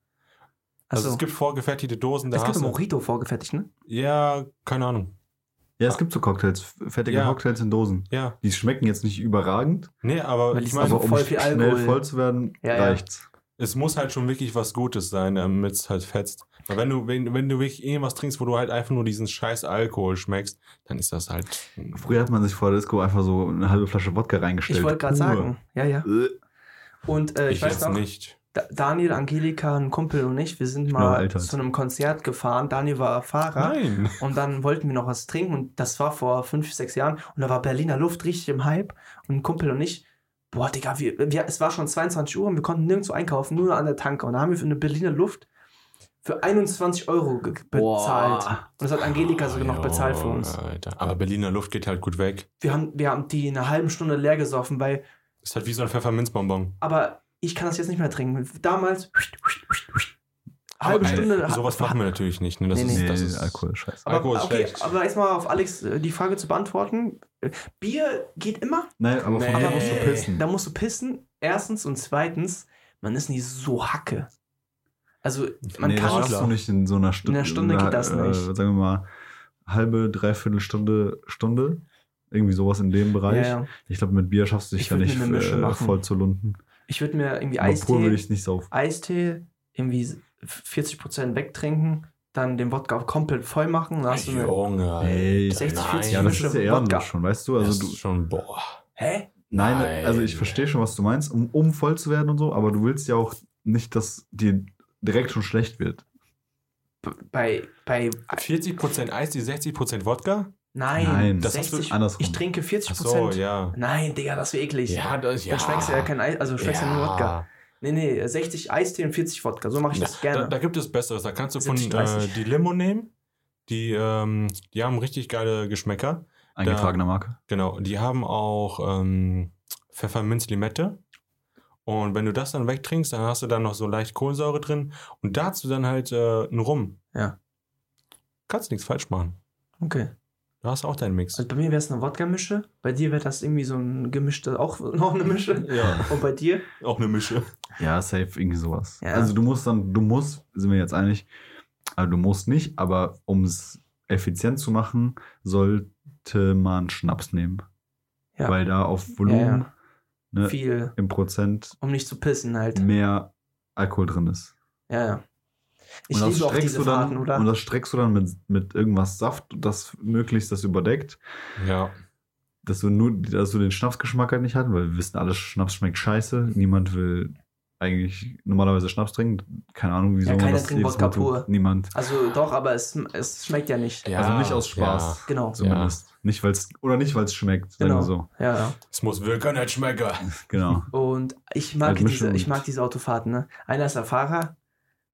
Also Also, es gibt vorgefertigte Dosen, da es gibt. Mojito vorgefertigt, ne? Ja, keine Ahnung. Ja, es gibt so Cocktails, fertige Ja. Cocktails in Dosen. Ja. Die schmecken jetzt nicht überragend, Nee, aber ich meine, so aber um voll viel schnell Alkohol. voll zu werden, Ja, ja. reicht's. es muss halt schon wirklich was Gutes sein, damit es halt fetzt. Weil wenn du, wenn, wenn du wirklich irgendwas trinkst, wo du halt einfach nur diesen scheiß Alkohol schmeckst, dann ist das halt. Früher hat man sich vor der Disco einfach so eine halbe Flasche Wodka reingestellt. Ich wollte gerade sagen. Ja, ja. Äh, Und äh, ich, ich weiß jetzt noch, nicht. Da- Daniel, Angelika, ein Kumpel und ich, wir sind mal zu einem Konzert gefahren. Daniel war Fahrer. Nein. Und dann wollten wir noch was trinken und das war vor fünf, sechs Jahren. Und da war Berliner Luft richtig im Hype. Und ein Kumpel und ich, boah, Digga, wir, wir, es war schon 22 Uhr und wir konnten nirgendwo einkaufen, nur an der Tanke. Und da haben wir für eine Berliner Luft für 21 Euro ge- bezahlt. Boah. Und das hat Angelika sogar noch Oh, bezahlt für uns. Alter. Aber Berliner Luft geht halt gut weg. Wir haben, wir haben die in einer halben Stunde leer gesoffen, weil, Ist halt wie so ein Pfefferminzbonbon. aber ich kann das jetzt nicht mehr trinken. Damals, halbe Aber, Stunde. äh, Sowas machen wir natürlich nicht. Ne? Das Nee, ist, Nee, das ist Alkohol, scheiße. Aber, Alkohol ist okay, schlecht. aber erstmal auf Alex äh, die Frage zu beantworten. Bier geht immer, Nein, aber Nee. von da musst du pissen. Da musst du pissen. Erstens und zweitens, man ist nicht so hacke. Also man nee, das kann schaffst du nicht in so einer Stunde. In einer Stunde geht das nicht. Äh, sagen wir mal, halbe, dreiviertel Stunde, Stunde. Irgendwie sowas in dem Bereich. Ja, ja. Ich glaube, mit Bier schaffst du dich würd nicht äh, voll zu lunden. Ich würde mir irgendwie Aber pur würde Eistee, ich nicht saufen. Eistee irgendwie 40% wegtrinken, dann den Wodka komplett voll machen. Dann hast du eine, Junge. Ey, Alter, 60, 40 nein. Ja, das ist ja Wodka. schon, weißt du? Also das du, ist schon, boah. hä? nein, Nein. also ich verstehe schon, was du meinst, um, um voll zu werden und so, aber du willst ja auch nicht, dass dir direkt schon schlecht wird. Bei, bei 40% Eis, die 60% Wodka? nein, Nein, das hast du 60, andersrum. ich trinke 40%. Ach so, ja. Nein, Digga, das wäre eklig. Ja, das, ja. Dann schmeckst du ja kein Eis, also schmeckst ja, nur Wodka. Nee, nee, 60 Eistee und 40 Wodka. So mache ich das Da, gerne. da gibt es Besseres. Da kannst du von 70, äh, 30. die Limo nehmen. Die, ähm, die haben richtig geile Geschmäcker. Eingetragene Marke. Genau. Die haben auch ähm, Pfefferminz-Limette. Und wenn du das dann wegtrinkst, dann hast du dann noch so leicht Kohlensäure drin. Und dazu dann halt äh, einen Rum. Ja. Kannst nichts falsch machen. okay. Du hast auch deinen Mix. Also bei mir wäre es eine Wodka-Mische. Bei dir wäre das irgendwie so ein gemischte, auch *laughs* noch eine Mische. Ja, Und bei dir? auch eine Mische. Ja, safe, irgendwie sowas. Ja. Also du musst dann, du musst, sind wir jetzt einig, also du musst nicht, aber um es effizient zu machen, sollte man Schnaps nehmen. Ja. Weil da auf Volumen ne, Viel, im Prozent um nicht zu pissen halt. mehr Alkohol drin ist. Ja, ja. Ich und das liebe auch streckst diese du dann, Fahrten, oder? Und das streckst du dann mit, mit irgendwas Saft, das möglichst das überdeckt, Ja. dass du nur, dass du den Schnapsgeschmack halt nicht hast, weil wir wissen alle, Schnaps schmeckt scheiße. Niemand will eigentlich normalerweise Schnaps trinken. Keine Ahnung, wieso Ja, keiner das trinkt Wodka pur. Niemand. also doch, aber es, es schmeckt ja nicht. Ja, also nicht aus Spaß. Ja. Genau. Zumindest. Nicht weil's, oder nicht, weil es schmeckt, sagen Genau. wir so. Ja, ja. Es muss wirklich nicht schmecken. *laughs* Genau. Und ich mag, Mischung diese, ich mag diese Autofahrten. Ne? Einer ist der Fahrer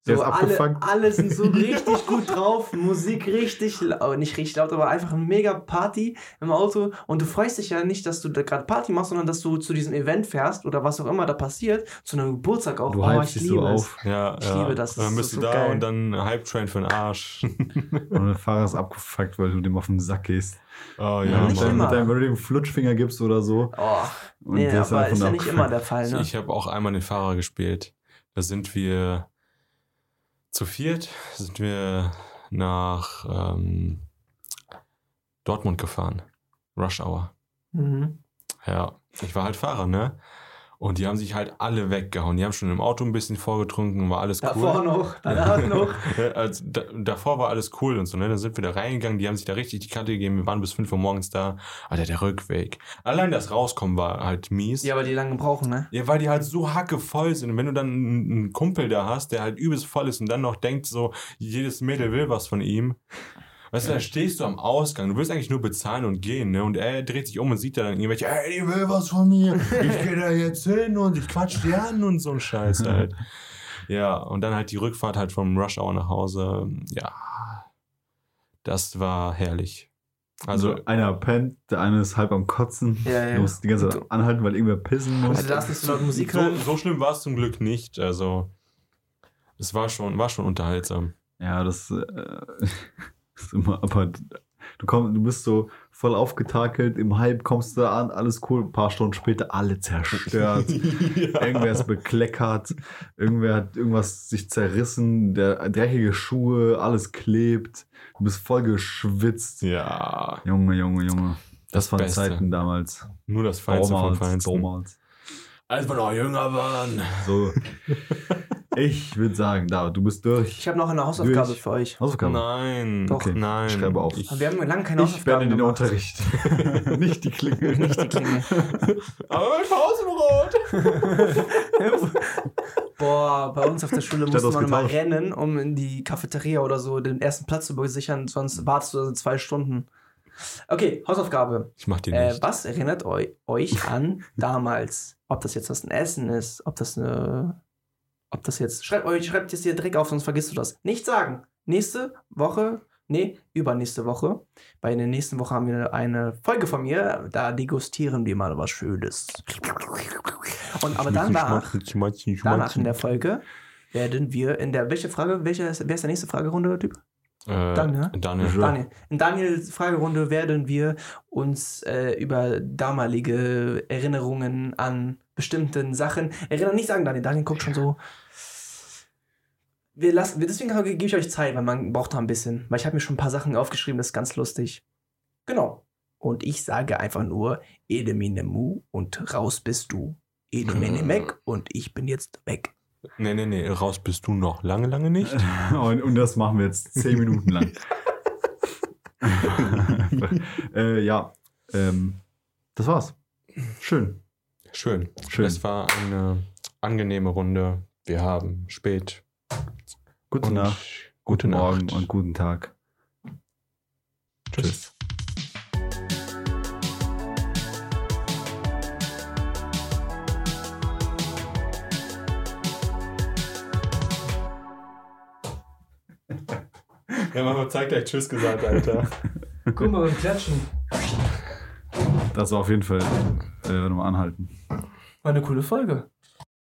Der So ist alle, abgefuckt. alle sind so *laughs* richtig gut drauf, Musik richtig, lau- nicht richtig laut, aber einfach eine mega Party im Auto. Und du freust dich ja nicht, dass du da gerade Party machst, sondern dass du zu diesem Event fährst oder was auch immer da passiert, zu einem Geburtstag auch. Du Oh, ich dich so liebe es. auf. Ja, Ich ja. liebe das, Und dann bist ist du so da geil. und dann Hype Train für den Arsch. *laughs* *laughs* Und der Fahrer ist abgefuckt, weil du dem auf den Sack gehst. oh Ja, ja, nicht mit deinem, immer. mit deinem, wenn du dem Flutschfinger gibst oder so. Oh, Und nee, der aber ist ja nicht immer der Fall, ne? Ich habe auch einmal den Fahrer gespielt. Da sind wir zu viert, sind wir nach ähm, Dortmund gefahren. Rush Hour. Mhm. Ja, ich war halt Fahrer, ne? Und die haben sich halt alle weggehauen. Die haben schon im Auto ein bisschen vorgetrunken, war alles cool. Davor noch, *laughs* danach noch. Also, da, davor war alles cool und so, ne? Dann sind wir da reingegangen, die haben sich da richtig die Kante gegeben, wir waren bis 5 Uhr morgens da. Alter, der Rückweg. Allein das Rauskommen war halt mies. Ja, aber die lange brauchen, ne? Ja, weil die halt so hackevoll sind. Und wenn du dann einen Kumpel da hast, der halt übelst voll ist und dann noch denkt, so, jedes Mädel will was von ihm. Weißt du, da stehst du am Ausgang, du willst eigentlich nur bezahlen und gehen, ne? Und er dreht sich um und sieht da dann irgendwelche, ey, die will was von mir, ich gehe da jetzt hin und ich quatsch die an und so ein Scheiß *laughs* halt. Ja, und dann halt die Rückfahrt halt vom Rush Hour nach Hause. Ja, das war herrlich. Also, Also einer pennt, der eine ist halb am Kotzen. Ja, ja. Du musst die ganze Zeit anhalten, weil irgendwer pissen muss. Also du darfst nicht so laut Musik so, so schlimm war es zum Glück nicht. Also, es war schon, war schon unterhaltsam. Ja, das äh, ist *laughs* immer, aber du kommst, du bist so voll aufgetakelt, im Hype kommst du an, alles cool, ein paar Stunden später alle zerstört. *laughs* Irgendwer ist bekleckert, irgendwer hat irgendwas sich zerrissen, der dreckige Schuhe, alles klebt, du bist voll geschwitzt. Ja, Junge, Junge, Junge. Das, Das waren Beste. Zeiten damals. nur das Feinste vom Damals, Feinsten. damals. Als wir noch jünger waren. So. *laughs* Ich würde sagen, David, du bist durch. Ich habe noch eine Hausaufgabe Durch. für euch. Hausaufgabe. Nein. Doch. Okay, Nein. ich schreibe auf. Ich, Wir haben lange keine Ich Hausaufgaben werde den gemacht. Unterricht. *laughs* Nicht die Klinge. Nicht die Klinge. *laughs* aber mein Pausenbrot. *laughs* Boah, bei uns auf der Schule Statt musste man immer getauscht. rennen, um in die Cafeteria oder so den ersten Platz zu besichern, sonst wartest du also zwei Stunden. Okay, Hausaufgabe. Ich mach die Äh, nicht. was erinnert eu euch an damals? Ob das jetzt was ein Essen ist, ob das eine. Ob das jetzt. Schreibt euch, schreibt jetzt hier direkt auf, sonst vergisst du das. Nicht sagen. Nächste Woche, nee, übernächste Woche. Bei der nächsten Woche haben wir eine Folge von mir, da degustieren wir mal was Schönes. Und aber danach, danach in der Folge werden wir in der. Welche Frage? Welche, ist- wer ist der nächste Fragerunde, Typ? äh, Daniel, ne? Daniel. Daniel. In Daniels Fragerunde werden wir uns äh, über damalige Erinnerungen an bestimmten Sachen erinnern. Nicht sagen, Daniel. Daniel guckt schon so. Wir lassen, wir- deswegen gebe ich euch Zeit, weil man braucht da ein bisschen. Weil ich habe mir schon ein paar Sachen aufgeschrieben, das ist ganz lustig. Genau. Und ich sage einfach nur Edemine Mu und raus bist du. Edemine Meck *laughs* und ich bin jetzt weg. Nee, nee, nee, raus bist du noch. Lange, lange nicht. *laughs* Und, und das machen wir jetzt zehn Minuten lang. *laughs* äh, ja, ähm, das war's. Schön. Schön. Schön. Es war eine angenehme Runde. Wir haben spät. Gute und Nacht, Gute guten Morgen Nacht. und guten Tag. Tschüss. *laughs* Ja, Mama zeigt gleich Tschüss gesagt, Alter. Guck mal beim Klatschen. Das war auf jeden Fall äh, nochmal anhalten. War eine coole Folge.